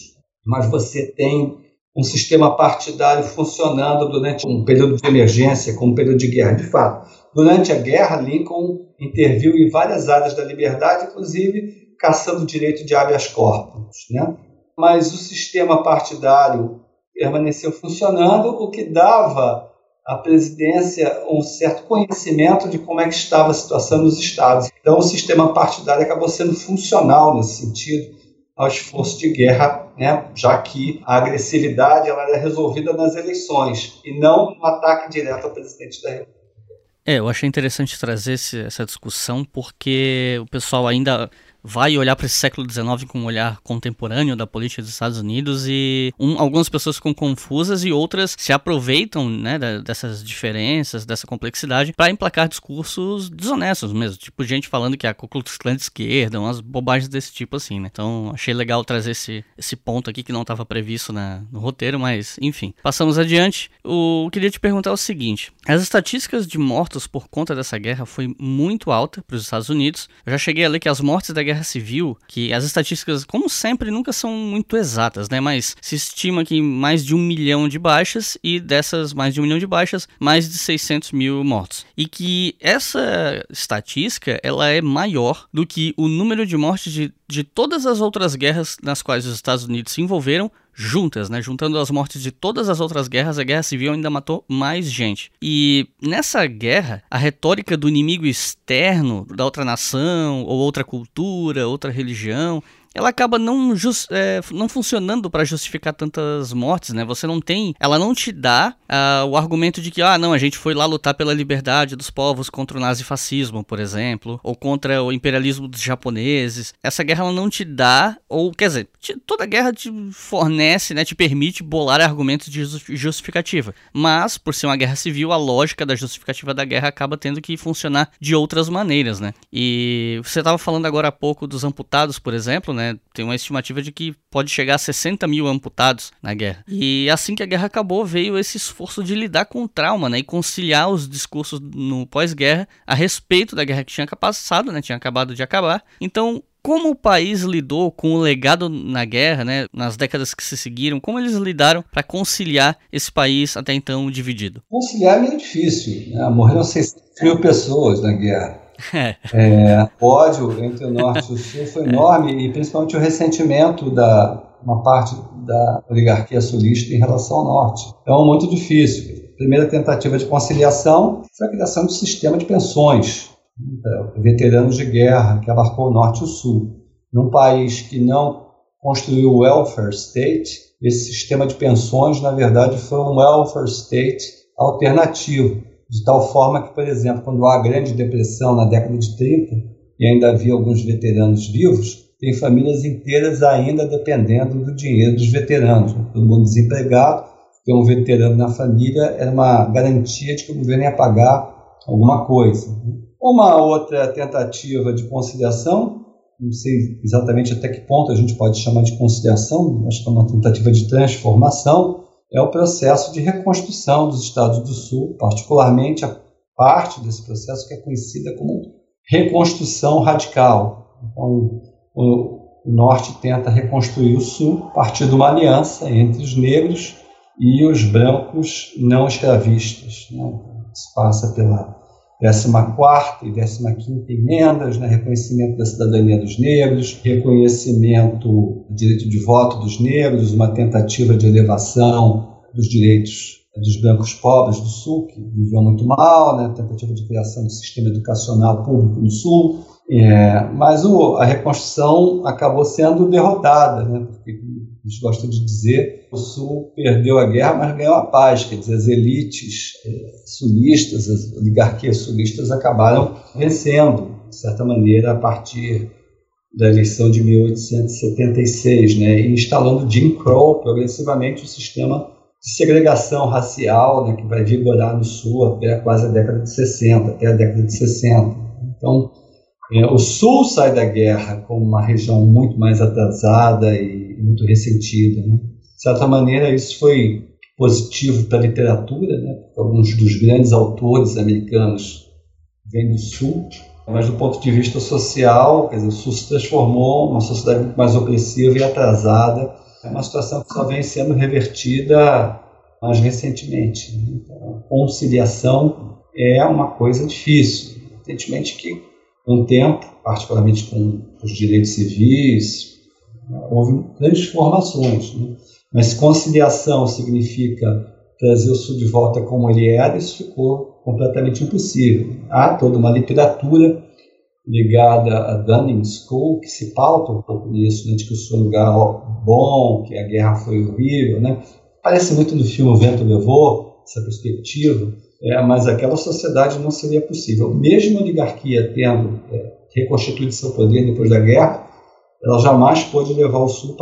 Mas você tem um sistema partidário funcionando durante um período de emergência, como um período de guerra. De fato, durante a guerra, Lincoln interviu em várias áreas da liberdade, inclusive caçando o direito de habeas corpus. Né? Mas o sistema partidário permaneceu funcionando, o que dava à presidência um certo conhecimento de como é que estava a situação nos estados. Então, o sistema partidário acabou sendo funcional nesse sentido ao esforço de guerra, né, já que a agressividade ela era resolvida nas eleições e não no ataque direto ao presidente da República. É, eu achei interessante trazer esse, essa discussão porque o pessoal ainda vai olhar para esse século XIX com um olhar contemporâneo da política dos Estados Unidos e um, algumas pessoas ficam confusas e outras se aproveitam né, da, dessas diferenças, dessa complexidade, para emplacar discursos desonestos mesmo. Tipo, gente falando que a Ku Klux Klan de esquerda, umas bobagens desse tipo assim, né? Então, achei legal trazer esse, esse ponto aqui que não estava previsto na, no roteiro, mas enfim. Passamos adiante. O, eu queria te perguntar o seguinte: as estatísticas de mortos por conta dessa guerra foi muito alta para os Estados Unidos. Eu já cheguei a ler que as mortes da guerra civil, que as estatísticas, como sempre, nunca são muito exatas, né? Mas se estima que mais de um milhão de baixas e dessas mais de um milhão de baixas, mais de 600 mil mortos. E que essa estatística ela é maior do que o número de mortes de, de todas as outras guerras nas quais os Estados Unidos se envolveram juntas, né? Juntando as mortes de todas as outras guerras, a guerra civil ainda matou mais gente. E nessa guerra, a retórica do inimigo externo, da outra nação, ou outra cultura, outra religião, ela acaba não, just, é, não funcionando para justificar tantas mortes, né? Você não tem, ela não te dá uh, o argumento de que, ah, não, a gente foi lá lutar pela liberdade dos povos contra o nazifascismo, por exemplo, ou contra o imperialismo dos japoneses. Essa guerra ela não te dá, ou quer dizer, te, toda guerra te fornece, né, te permite bolar argumentos de justificativa. Mas, por ser uma guerra civil, a lógica da justificativa da guerra acaba tendo que funcionar de outras maneiras, né? E você estava falando agora há pouco dos amputados, por exemplo, né? Né? Tem uma estimativa de que pode chegar a 60 mil amputados na guerra. E assim que a guerra acabou, veio esse esforço de lidar com o trauma, né? E conciliar os discursos no pós-guerra a respeito da guerra que tinha passado, né? Tinha acabado de acabar. Então, como o país lidou com o legado na guerra, né, nas décadas que se seguiram, como eles lidaram para conciliar esse país até então dividido? Conciliar é difícil. Né? Morreram 600 mil pessoas na guerra. É. É, o ódio entre o norte e o sul foi enorme e principalmente o ressentimento da uma parte da oligarquia sulista em relação ao norte. Então, muito difícil. Primeira tentativa de conciliação foi a criação um sistema de pensões para veteranos de guerra que abarcou o norte e o sul. Num país que não construiu o welfare state, esse sistema de pensões, na verdade, foi um welfare state alternativo de tal forma que, por exemplo, quando há a Grande Depressão na década de 30 e ainda havia alguns veteranos vivos, tem famílias inteiras ainda dependendo do dinheiro dos veteranos. Todo mundo desempregado, ter um veterano na família era uma garantia de que o governo ia pagar alguma coisa. Uma outra tentativa de conciliação, não sei exatamente até que ponto a gente pode chamar de conciliação, acho que é uma tentativa de transformação, é o processo de reconstrução dos estados do Sul, particularmente a parte desse processo que é conhecida como reconstrução radical. Então, o, Norte tenta reconstruir o Sul a partir de uma aliança entre os negros e os brancos não escravistas. Né? Isso passa pela 14 e 15 emendas, né? reconhecimento da cidadania dos negros, reconhecimento do direito de voto dos negros, uma tentativa de elevação dos direitos dos brancos pobres do Sul, que viviam muito mal, né? tentativa de criação do sistema educacional público no Sul. É, mas o, a reconstrução acabou sendo derrotada, né? porque a gente gosta de dizer, o Sul perdeu a guerra, mas ganhou a paz. Quer dizer, as elites é, sulistas, as oligarquias sulistas acabaram vencendo, de certa maneira, a partir da eleição de 1876, né? e instalando Jim Crow progressivamente o sistema de segregação racial né, que vai vigorar no Sul até quase a década de 60, até a década de 60. Então, é, o Sul sai da guerra como uma região muito mais atrasada e muito ressentida. Né? De certa maneira, isso foi positivo para a literatura, né? alguns dos grandes autores americanos vêm do Sul, mas do ponto de vista social, quer dizer, o Sul se transformou numa sociedade muito mais opressiva e atrasada, é uma situação que só vem sendo revertida mais recentemente. Né? Então, a conciliação é uma coisa difícil. Evidentemente que um tempo, particularmente com os direitos civis, houve grandes formações. Né? Mas conciliação significa trazer o Sul de volta como ele era, isso ficou completamente impossível. Há toda uma literatura ligada a Dunning School que se pauta um pouco nisso, né, de que o Sul é um lugar bom, que a guerra foi horrível. Né? Parece muito no filme O Vento Levou, essa perspectiva, é, mas aquela sociedade não seria possível. Mesmo a oligarquia tendo é, reconstituir seu poder depois da guerra, ela jamais pôde levar o Sul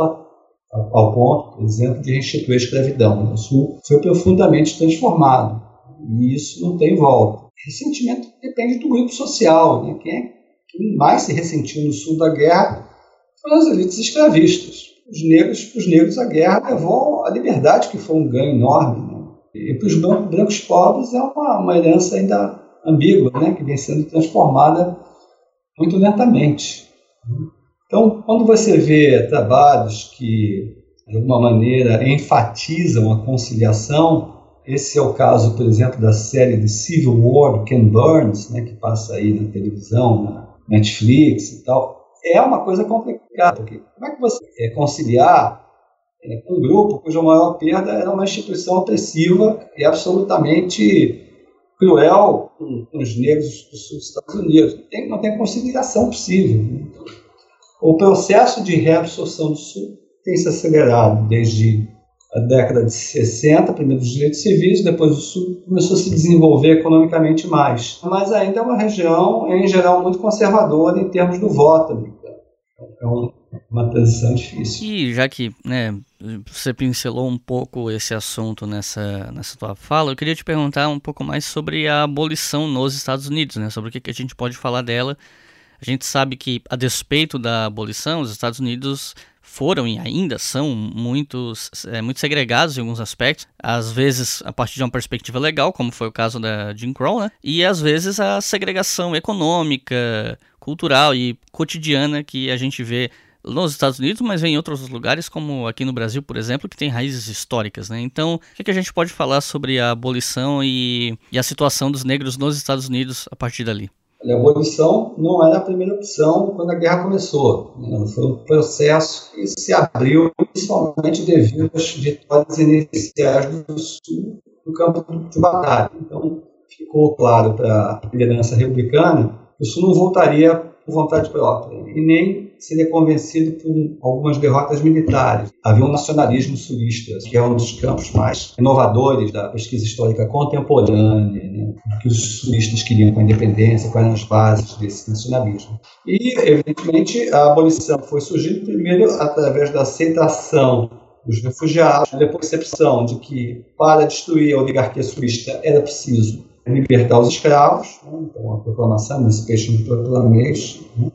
ao ponto, por exemplo, de restituir a escravidão. O Sul foi profundamente transformado e isso não tem volta. Ressentimento depende do grupo social. Né? Quem, é, quem mais se ressentiu no Sul da guerra foram as elites escravistas. Os negros, os negros, a guerra levou a liberdade, que foi um ganho enorme. Né? E para os brancos pobres é uma, uma herança ainda ambígua, né? que vem sendo transformada muito lentamente. Então, quando você vê trabalhos que, de alguma maneira, enfatizam a conciliação, esse é o caso, por exemplo, da série The Civil War, Ken Burns, né, que passa aí na televisão, na Netflix e tal. É uma coisa complicada, porque como é que você conciliar é, um grupo cuja maior perda era uma instituição opressiva e absolutamente cruel com, com os negros do sul dos Estados Unidos? Não tem, não tem conciliação possível. Né? O processo de reabsorção do sul tem se acelerado desde a década de 60, primeiro os direitos civis, depois o Sul começou a se desenvolver economicamente mais. Mas ainda é uma região, em geral, muito conservadora em termos do voto. É uma transição difícil. E já que né, você pincelou um pouco esse assunto nessa, nessa tua fala, eu queria te perguntar um pouco mais sobre a abolição nos Estados Unidos, né, sobre o que, que a gente pode falar dela. A gente sabe que, a despeito da abolição, os Estados Unidos foram e ainda são muitos, é, muito segregados em alguns aspectos, às vezes a partir de uma perspectiva legal, como foi o caso da Jim Crow, né? e às vezes a segregação econômica, cultural e cotidiana que a gente vê nos Estados Unidos, mas em outros lugares, como aqui no Brasil, por exemplo, que tem raízes históricas. Né? Então, o que, que a gente pode falar sobre a abolição e, e a situação dos negros nos Estados Unidos a partir dali? A abolição não era a primeira opção quando a guerra começou. Né? Foi um processo que se abriu principalmente devido às vitórias iniciais do Sul no campo de batalha. Então, ficou claro para a liderança republicana que o Sul não voltaria por vontade própria e nem seria convencido por algumas derrotas militares. Havia um nacionalismo sulista, que é um dos campos mais inovadores da pesquisa histórica contemporânea, né? que os sulistas queriam com a independência, quais eram as bases desse nacionalismo. E, evidentemente, a abolição foi surgindo primeiro através da aceitação dos refugiados, da percepção de que para destruir a oligarquia sulista era preciso libertar os escravos, né? então a proclamação, Emancipation Proclamation, né?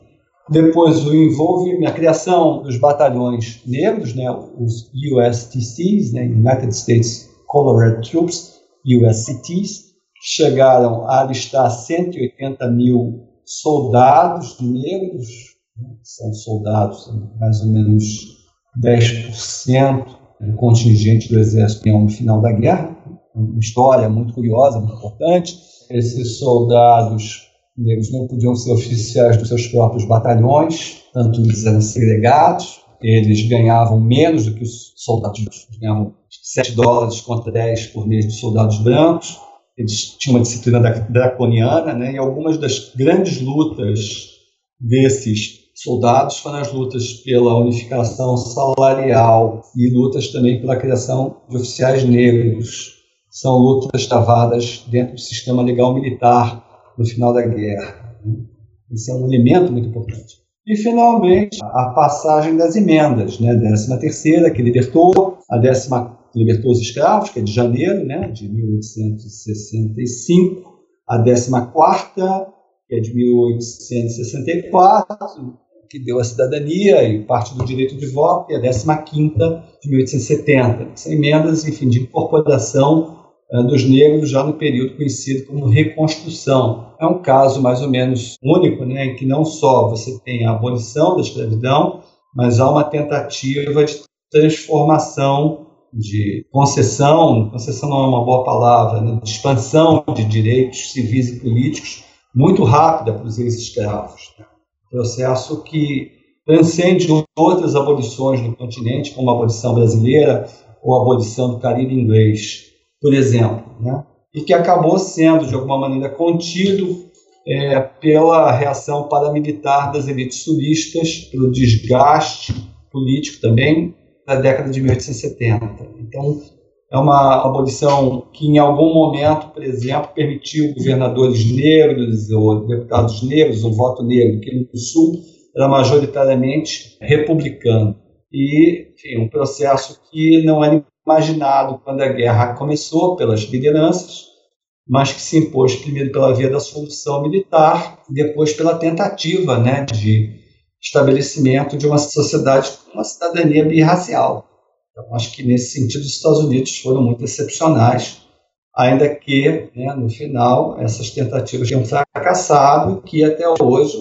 depois o envolve a criação dos batalhões negros, né? os USTCs, né? United States Colored Troops, USCTs, chegaram a alistar 180 mil soldados negros, né? são soldados mais ou menos 10% do contingente do exército no final da guerra, uma história muito curiosa, muito importante. Esses soldados negros não podiam ser oficiais dos seus próprios batalhões, tanto eles eram segregados, eles ganhavam menos do que os soldados brancos, ganhavam 7 dólares contra 10 por mês dos soldados brancos, eles tinham uma disciplina draconiana, né, e algumas das grandes lutas desses soldados foram as lutas pela unificação salarial e lutas também pela criação de oficiais negros são lutas travadas dentro do sistema legal militar no final da guerra. Isso é um elemento muito importante. E, finalmente, a passagem das emendas, né? décima terceira, que libertou, a décima libertou os escravos, que é de janeiro né? de 1865, a décima quarta, que é de 1864, que deu a cidadania e parte do direito de voto, e a décima quinta, de 1870. São emendas, enfim, de incorporação dos negros já no período conhecido como Reconstrução. É um caso mais ou menos único, né, em que não só você tem a abolição da escravidão, mas há uma tentativa de transformação, de concessão, concessão não é uma boa palavra, né, de expansão de direitos civis e políticos muito rápida para os ex-escravos. Processo que transcende outras abolições no continente, como a abolição brasileira ou a abolição do Caribe inglês por exemplo, né? e que acabou sendo, de alguma maneira, contido é, pela reação paramilitar das elites sulistas, pelo desgaste político também da década de 1870. Então, é uma abolição que, em algum momento, por exemplo, permitiu governadores negros ou deputados negros, o voto negro, que no Sul era majoritariamente republicano. E, enfim, um processo que não era imaginado quando a guerra começou pelas lideranças, mas que se impôs primeiro pela via da solução militar, depois pela tentativa né, de estabelecimento de uma sociedade com uma cidadania birracial. Então, acho que nesse sentido os Estados Unidos foram muito excepcionais, ainda que, né, no final, essas tentativas tenham fracassado, que até hoje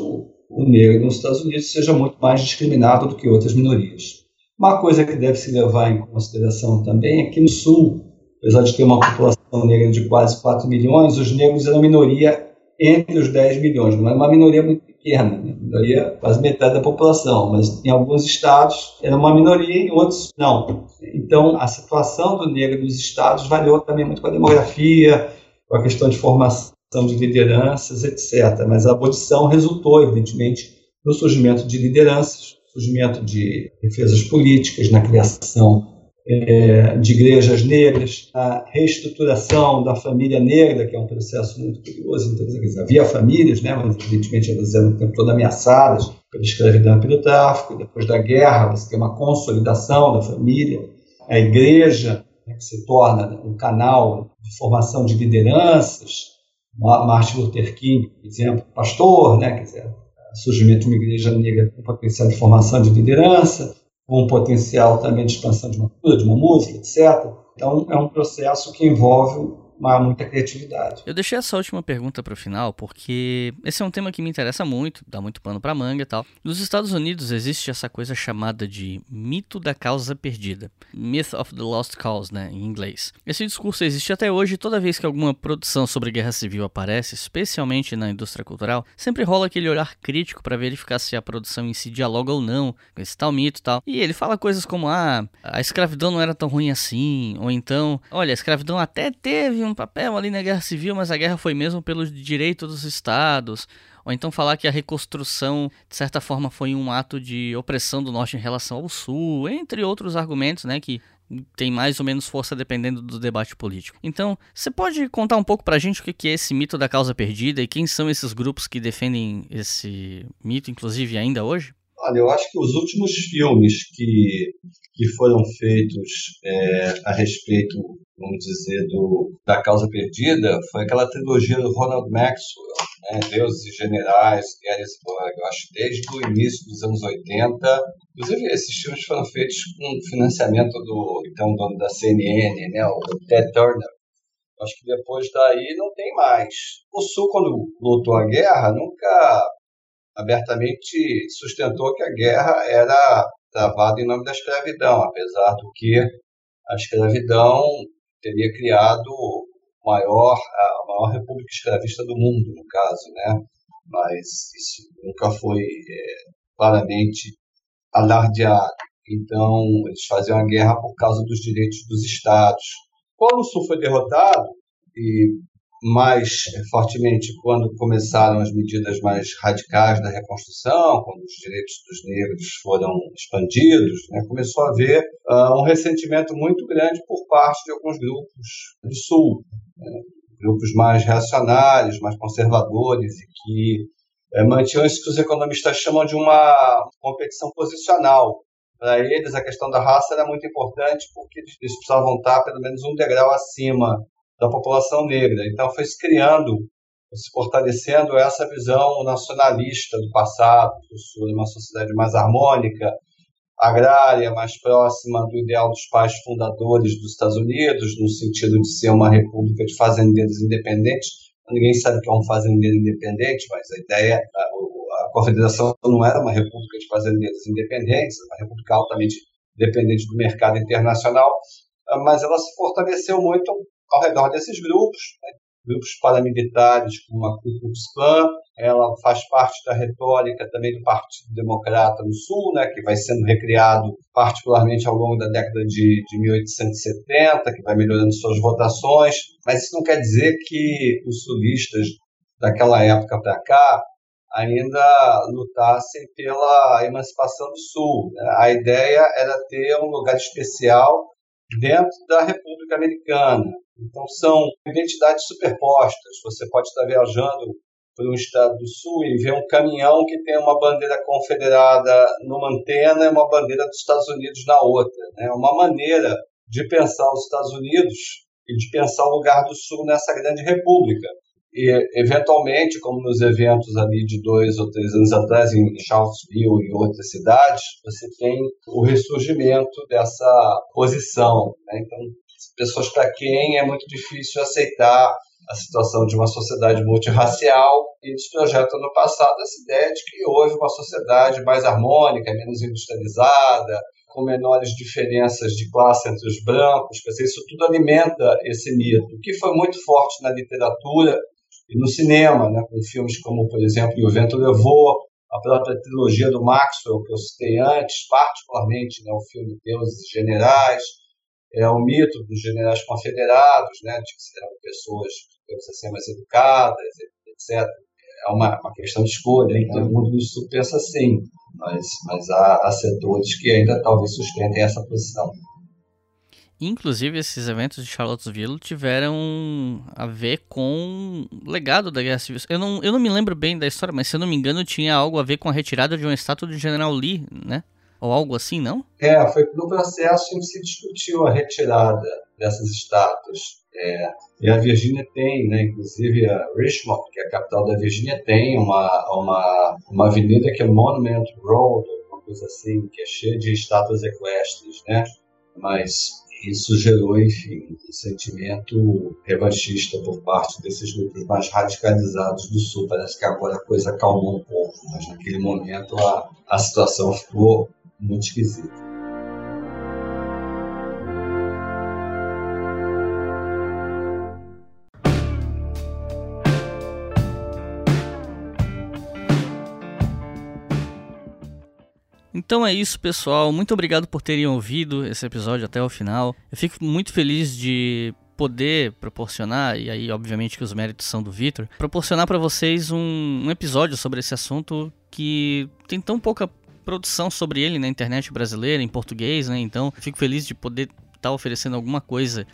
o negro nos Estados Unidos seja muito mais discriminado do que outras minorias. Uma coisa que deve se levar em consideração também é que no Sul, apesar de ter uma população negra de quase 4 milhões, os negros eram minoria entre os 10 milhões, não é uma minoria muito pequena, né? minoria quase metade da população, mas em alguns estados era uma minoria, em outros não. Então a situação do negro nos estados variou também muito com a demografia, com a questão de formação de lideranças, etc. Mas a abolição resultou, evidentemente, no surgimento de lideranças, surgimento de defesas políticas, na criação é, de igrejas negras, a reestruturação da família negra, que é um processo muito curioso. Então, havia famílias, né, mas evidentemente elas eram o tempo todo ameaçadas pela escravidão e pelo tráfico. Depois da guerra, você tem uma consolidação da família. A igreja, né, que se torna um canal de formação de lideranças. Martin Luther King, por exemplo, pastor, né, quer dizer, surgimento de uma igreja negra com potencial de formação de liderança com potencial também de expansão de uma cultura, de uma música, etc. Então, é um processo que envolve uma, muita criatividade. Eu deixei essa última pergunta para o final porque esse é um tema que me interessa muito, dá muito pano para manga e tal. Nos Estados Unidos existe essa coisa chamada de mito da causa perdida, Myth of the Lost Cause, né, em inglês. Esse discurso existe até hoje toda vez que alguma produção sobre guerra civil aparece, especialmente na indústria cultural, sempre rola aquele olhar crítico para verificar se a produção em si dialoga ou não com esse tal mito e tal. E ele fala coisas como ah, a escravidão não era tão ruim assim, ou então, olha, a escravidão até teve um papel ali na guerra civil, mas a guerra foi mesmo pelo direito dos estados. Ou então falar que a reconstrução, de certa forma, foi um ato de opressão do norte em relação ao sul, entre outros argumentos, né, que tem mais ou menos força dependendo do debate político. Então, você pode contar um pouco pra gente o que é esse mito da causa perdida e quem são esses grupos que defendem esse mito, inclusive ainda hoje? Olha, eu acho que os últimos filmes que, que foram feitos é, a respeito, vamos dizer, do, da causa perdida foi aquela trilogia do Ronald Maxwell, né? Deuses e Generais, Gettysburg, eu acho desde o início dos anos 80. Inclusive, esses filmes foram feitos com financiamento do então dono da CNN, né? o Ted Turner. Acho que depois daí não tem mais. O Sul, quando lutou a guerra, nunca abertamente sustentou que a guerra era travada em nome da escravidão, apesar do que a escravidão teria criado maior, a maior república escravista do mundo, no caso, né? Mas isso nunca foi é, claramente alardeado. Então, eles faziam a guerra por causa dos direitos dos estados. Quando o Sul foi derrotado, e mais fortemente quando começaram as medidas mais radicais da reconstrução, quando os direitos dos negros foram expandidos, né, começou a haver uh, um ressentimento muito grande por parte de alguns grupos do Sul, né, grupos mais reacionários, mais conservadores e que é, mantinham isso que os economistas chamam de uma competição posicional. Para eles, a questão da raça era muito importante porque eles precisavam estar pelo menos um degrau acima da população negra. Então foi se criando, se fortalecendo essa visão nacionalista do passado, de uma sociedade mais harmônica, agrária, mais próxima do ideal dos pais fundadores dos Estados Unidos, no sentido de ser uma república de fazendeiros independentes. Ninguém sabe o que é um fazendeiro independente, mas a ideia, a, a confederação não era uma república de fazendeiros independentes, uma república altamente dependente do mercado internacional, mas ela se fortaleceu muito ao redor desses grupos, né? grupos paramilitares como a Ku Klux Klan, ela faz parte da retórica também do Partido Democrata no Sul, né, que vai sendo recriado particularmente ao longo da década de, de 1870, que vai melhorando suas votações, mas isso não quer dizer que os sulistas daquela época para cá ainda lutassem pela emancipação do Sul. Né? A ideia era ter um lugar especial dentro da República República Americana. Então são identidades superpostas. Você pode estar viajando por um estado do sul e ver um caminhão que tem uma bandeira confederada numa antena e uma bandeira dos Estados Unidos na outra. É né? uma maneira de pensar os Estados Unidos e de pensar o lugar do sul nessa grande república. E, eventualmente, como nos eventos ali de dois ou três anos atrás, em Charlottesville e outras cidades, você tem o ressurgimento dessa posição. Né? Então, pessoas para quem é muito difícil aceitar a situação de uma sociedade multirracial eles projetam no passado essa ideia de que houve uma sociedade mais harmônica, menos industrializada, com menores diferenças de classe entre os brancos, quer dizer, isso tudo alimenta esse mito, que foi muito forte na literatura e no cinema, né, com filmes como, por exemplo, O Vento Levou, a própria trilogia do Maxwell, que eu citei antes, particularmente né, o filme Deuses Generais, é o mito dos generais confederados, né, de que eram pessoas, digamos assim, mais educadas, etc. É uma, uma questão de escolha, hein? todo mundo do Sul pensa assim, mas, mas há, há setores que ainda talvez sustentem essa posição. Inclusive, esses eventos de Charlottesville tiveram a ver com o legado da Guerra Civil. Eu não, eu não me lembro bem da história, mas se eu não me engano, tinha algo a ver com a retirada de uma estátua do General Lee, né? Ou algo assim, não? É, foi no processo em que se discutiu a retirada dessas estátuas. É, e a Virgínia tem, né, inclusive a Richmond, que é a capital da Virgínia, tem uma, uma, uma avenida que é Monument Road, uma coisa assim, que é cheia de estátuas equestres, né? Mas isso gerou, enfim, um sentimento revanchista por parte desses grupos mais radicalizados do Sul. Parece que agora a coisa acalmou um pouco, mas naquele momento a, a situação ficou muito esquisita. Então é isso, pessoal. Muito obrigado por terem ouvido esse episódio até o final. Eu fico muito feliz de poder proporcionar, e aí obviamente que os méritos são do Victor, proporcionar para vocês um, um, episódio sobre esse assunto que tem tão pouca produção sobre ele na internet brasileira, em português, né? Então fico feliz de poder estar tá oferecendo alguma coisa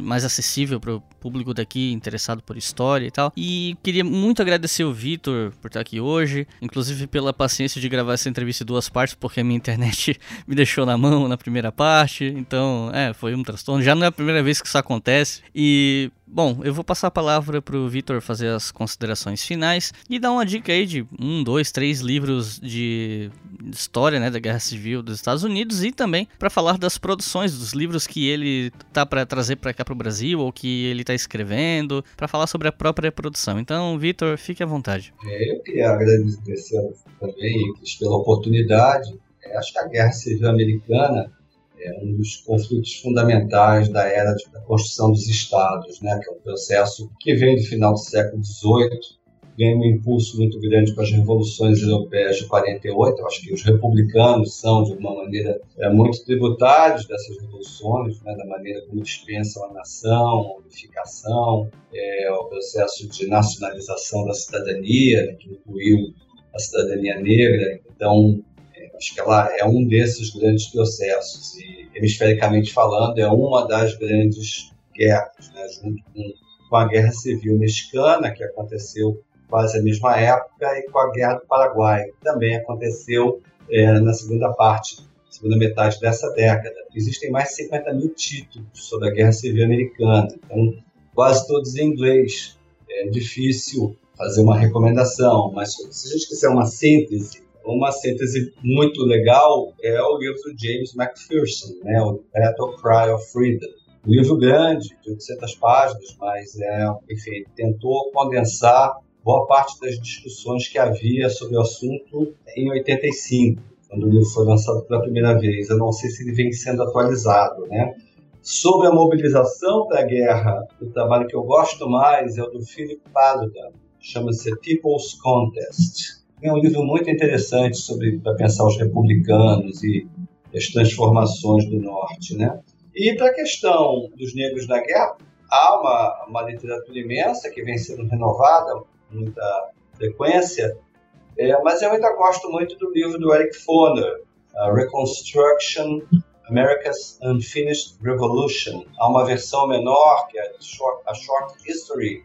mais acessível para o público daqui interessado por história e tal. E queria muito agradecer o Vitor por estar aqui hoje, inclusive pela paciência de gravar essa entrevista em duas partes, porque a minha internet me deixou na mão na primeira parte. Então, é, foi um transtorno. Já não é a primeira vez que isso acontece. E Bom, eu vou passar a palavra para o Vitor fazer as considerações finais e dar uma dica aí de um, dois, três livros de história né, da Guerra Civil dos Estados Unidos e também para falar das produções, dos livros que ele tá para trazer para cá para o Brasil ou que ele está escrevendo, para falar sobre a própria produção. Então, Vitor, fique à vontade. É, eu queria agradecer também pela oportunidade. É, acho que a Guerra Civil Americana é um dos conflitos fundamentais da era da construção dos estados, né, que é um processo que vem do final do século XVIII, ganha um impulso muito grande com as revoluções europeias de 48. Eu acho que os republicanos são, de alguma maneira, é, muito tributários dessas revoluções, né, da maneira como eles pensam a nação, a unificação, é, o processo de nacionalização da cidadania, né, que incluiu a cidadania negra. Então, Acho que ela é um desses grandes processos e, hemisfericamente falando, é uma das grandes guerras, né, junto com, com a Guerra Civil Mexicana, que aconteceu quase a mesma época, e com a Guerra do Paraguai, que também aconteceu é, na segunda parte, segunda metade dessa década. Existem mais de 50 mil títulos sobre a Guerra Civil Americana, então quase todos em inglês. É difícil fazer uma recomendação, mas se a gente quiser uma síntese, uma síntese muito legal é o livro do James McPherson, né, o Battle Cry of Freedom. Um livro grande, de 800 páginas, mas, é, enfim, tentou condensar boa parte das discussões que havia sobre o assunto em 85, quando o livro foi lançado pela primeira vez. Eu não sei se ele vem sendo atualizado, né? Sobre a mobilização para a guerra, o trabalho que eu gosto mais é o do Philip Paludan, chama-se People's Contest é um livro muito interessante sobre para pensar os republicanos e as transformações do norte, né? E para a questão dos negros na guerra, há uma, uma literatura imensa que vem sendo renovada com muita frequência, é, mas eu ainda gosto muito do livro do Eric Foner, Reconstruction America's Unfinished Revolution. Há uma versão menor, que é a Short History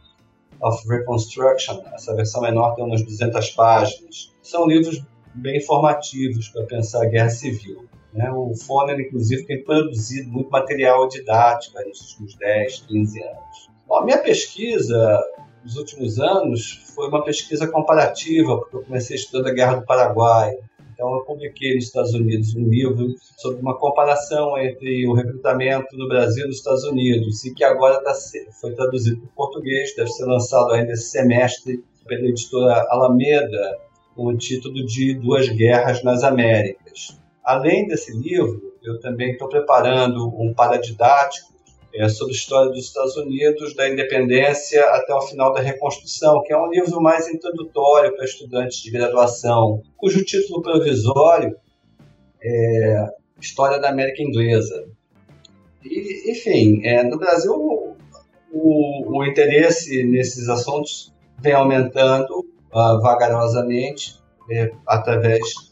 of Reconstruction. Essa versão menor tem umas 200 páginas. São livros bem informativos para pensar a guerra civil. Né? O Foner, inclusive, tem produzido muito material didático nos últimos 10, 15 anos. Bom, a minha pesquisa nos últimos anos foi uma pesquisa comparativa, porque eu comecei estudando a Guerra do Paraguai. Então, eu publiquei nos Estados Unidos um livro sobre uma comparação entre o recrutamento no Brasil e nos Estados Unidos, e que agora tá, foi traduzido para português, deve ser lançado ainda esse semestre pela editora Alameda, com o título de Duas Guerras nas Américas. Além desse livro, eu também estou preparando um paradidático é, sobre a história dos Estados Unidos, da independência até o final da Reconstrução, que é um livro mais introdutório para estudantes de graduação, cujo título provisório é História da América Inglesa. E, enfim, é, no Brasil o, o, interesse nesses assuntos vem aumentando uh, vagarosamente é, através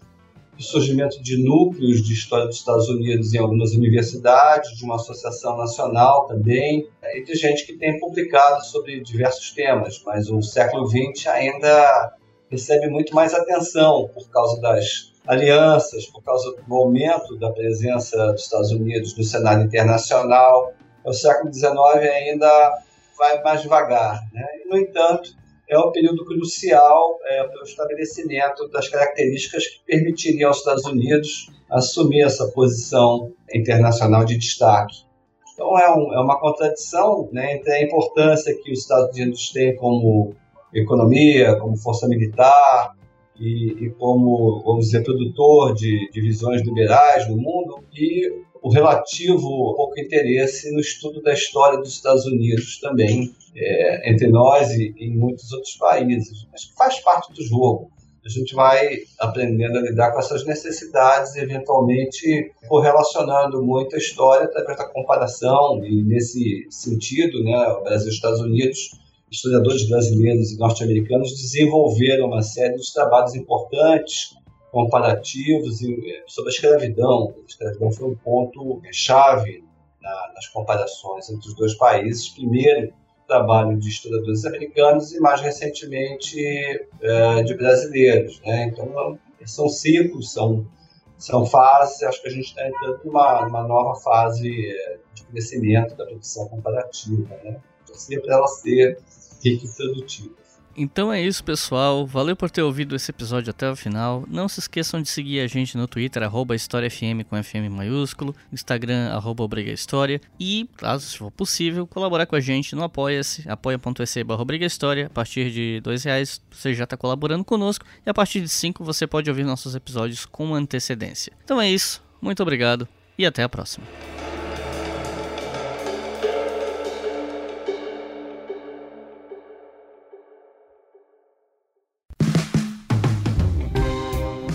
do surgimento de núcleos de história dos Estados Unidos em algumas universidades, de uma associação nacional também, e de gente que tem publicado sobre diversos temas, mas o século XX ainda recebe muito mais atenção por causa das alianças, por causa do aumento da presença dos Estados Unidos no cenário internacional. O século XIX ainda vai mais devagar. Né? No entanto, é um período crucial é, para o estabelecimento das características que permitiriam aos Estados Unidos assumir essa posição internacional de destaque. Então, é, um, é uma contradição né, entre a importância que os Estados Unidos têm como economia, como força militar e, e como, vamos dizer, produtor de, de visões liberais no mundo, e o relativo pouco interesse no estudo da história dos Estados Unidos também, é, entre nós e em muitos outros países. Mas faz parte do jogo. A gente vai aprendendo a lidar com essas necessidades e, eventualmente, correlacionando muito a história através da comparação. E, nesse sentido, né, o Brasil e os Estados Unidos, historiadores brasileiros e norte-americanos desenvolveram uma série de trabalhos importantes comparativos eh, sobre a escravidão. A escravidão foi um ponto chave na, nas comparações entre os dois países. Primeiro, trabalho de historiadores americanos e, mais recentemente, é, de brasileiros. Né? Então, são ciclos, são, são fases. Acho que a gente está entrando numa, numa nova fase de crescimento da produção comparativa. Né? Torcer para ela ser rica e produtiva. Então é isso, pessoal. Valeu por ter ouvido esse episódio até o final. Não se esqueçam de seguir a gente no Twitter, arroba HistóriaFM com FM maiúsculo, Instagram, arroba Obriga História. E, caso for possível, colaborar com a gente no Apoia-se, apoia.se barra História. A partir de dois reais você já está colaborando conosco. E a partir de cinco você pode ouvir nossos episódios com antecedência. Então é isso. Muito obrigado e até a próxima.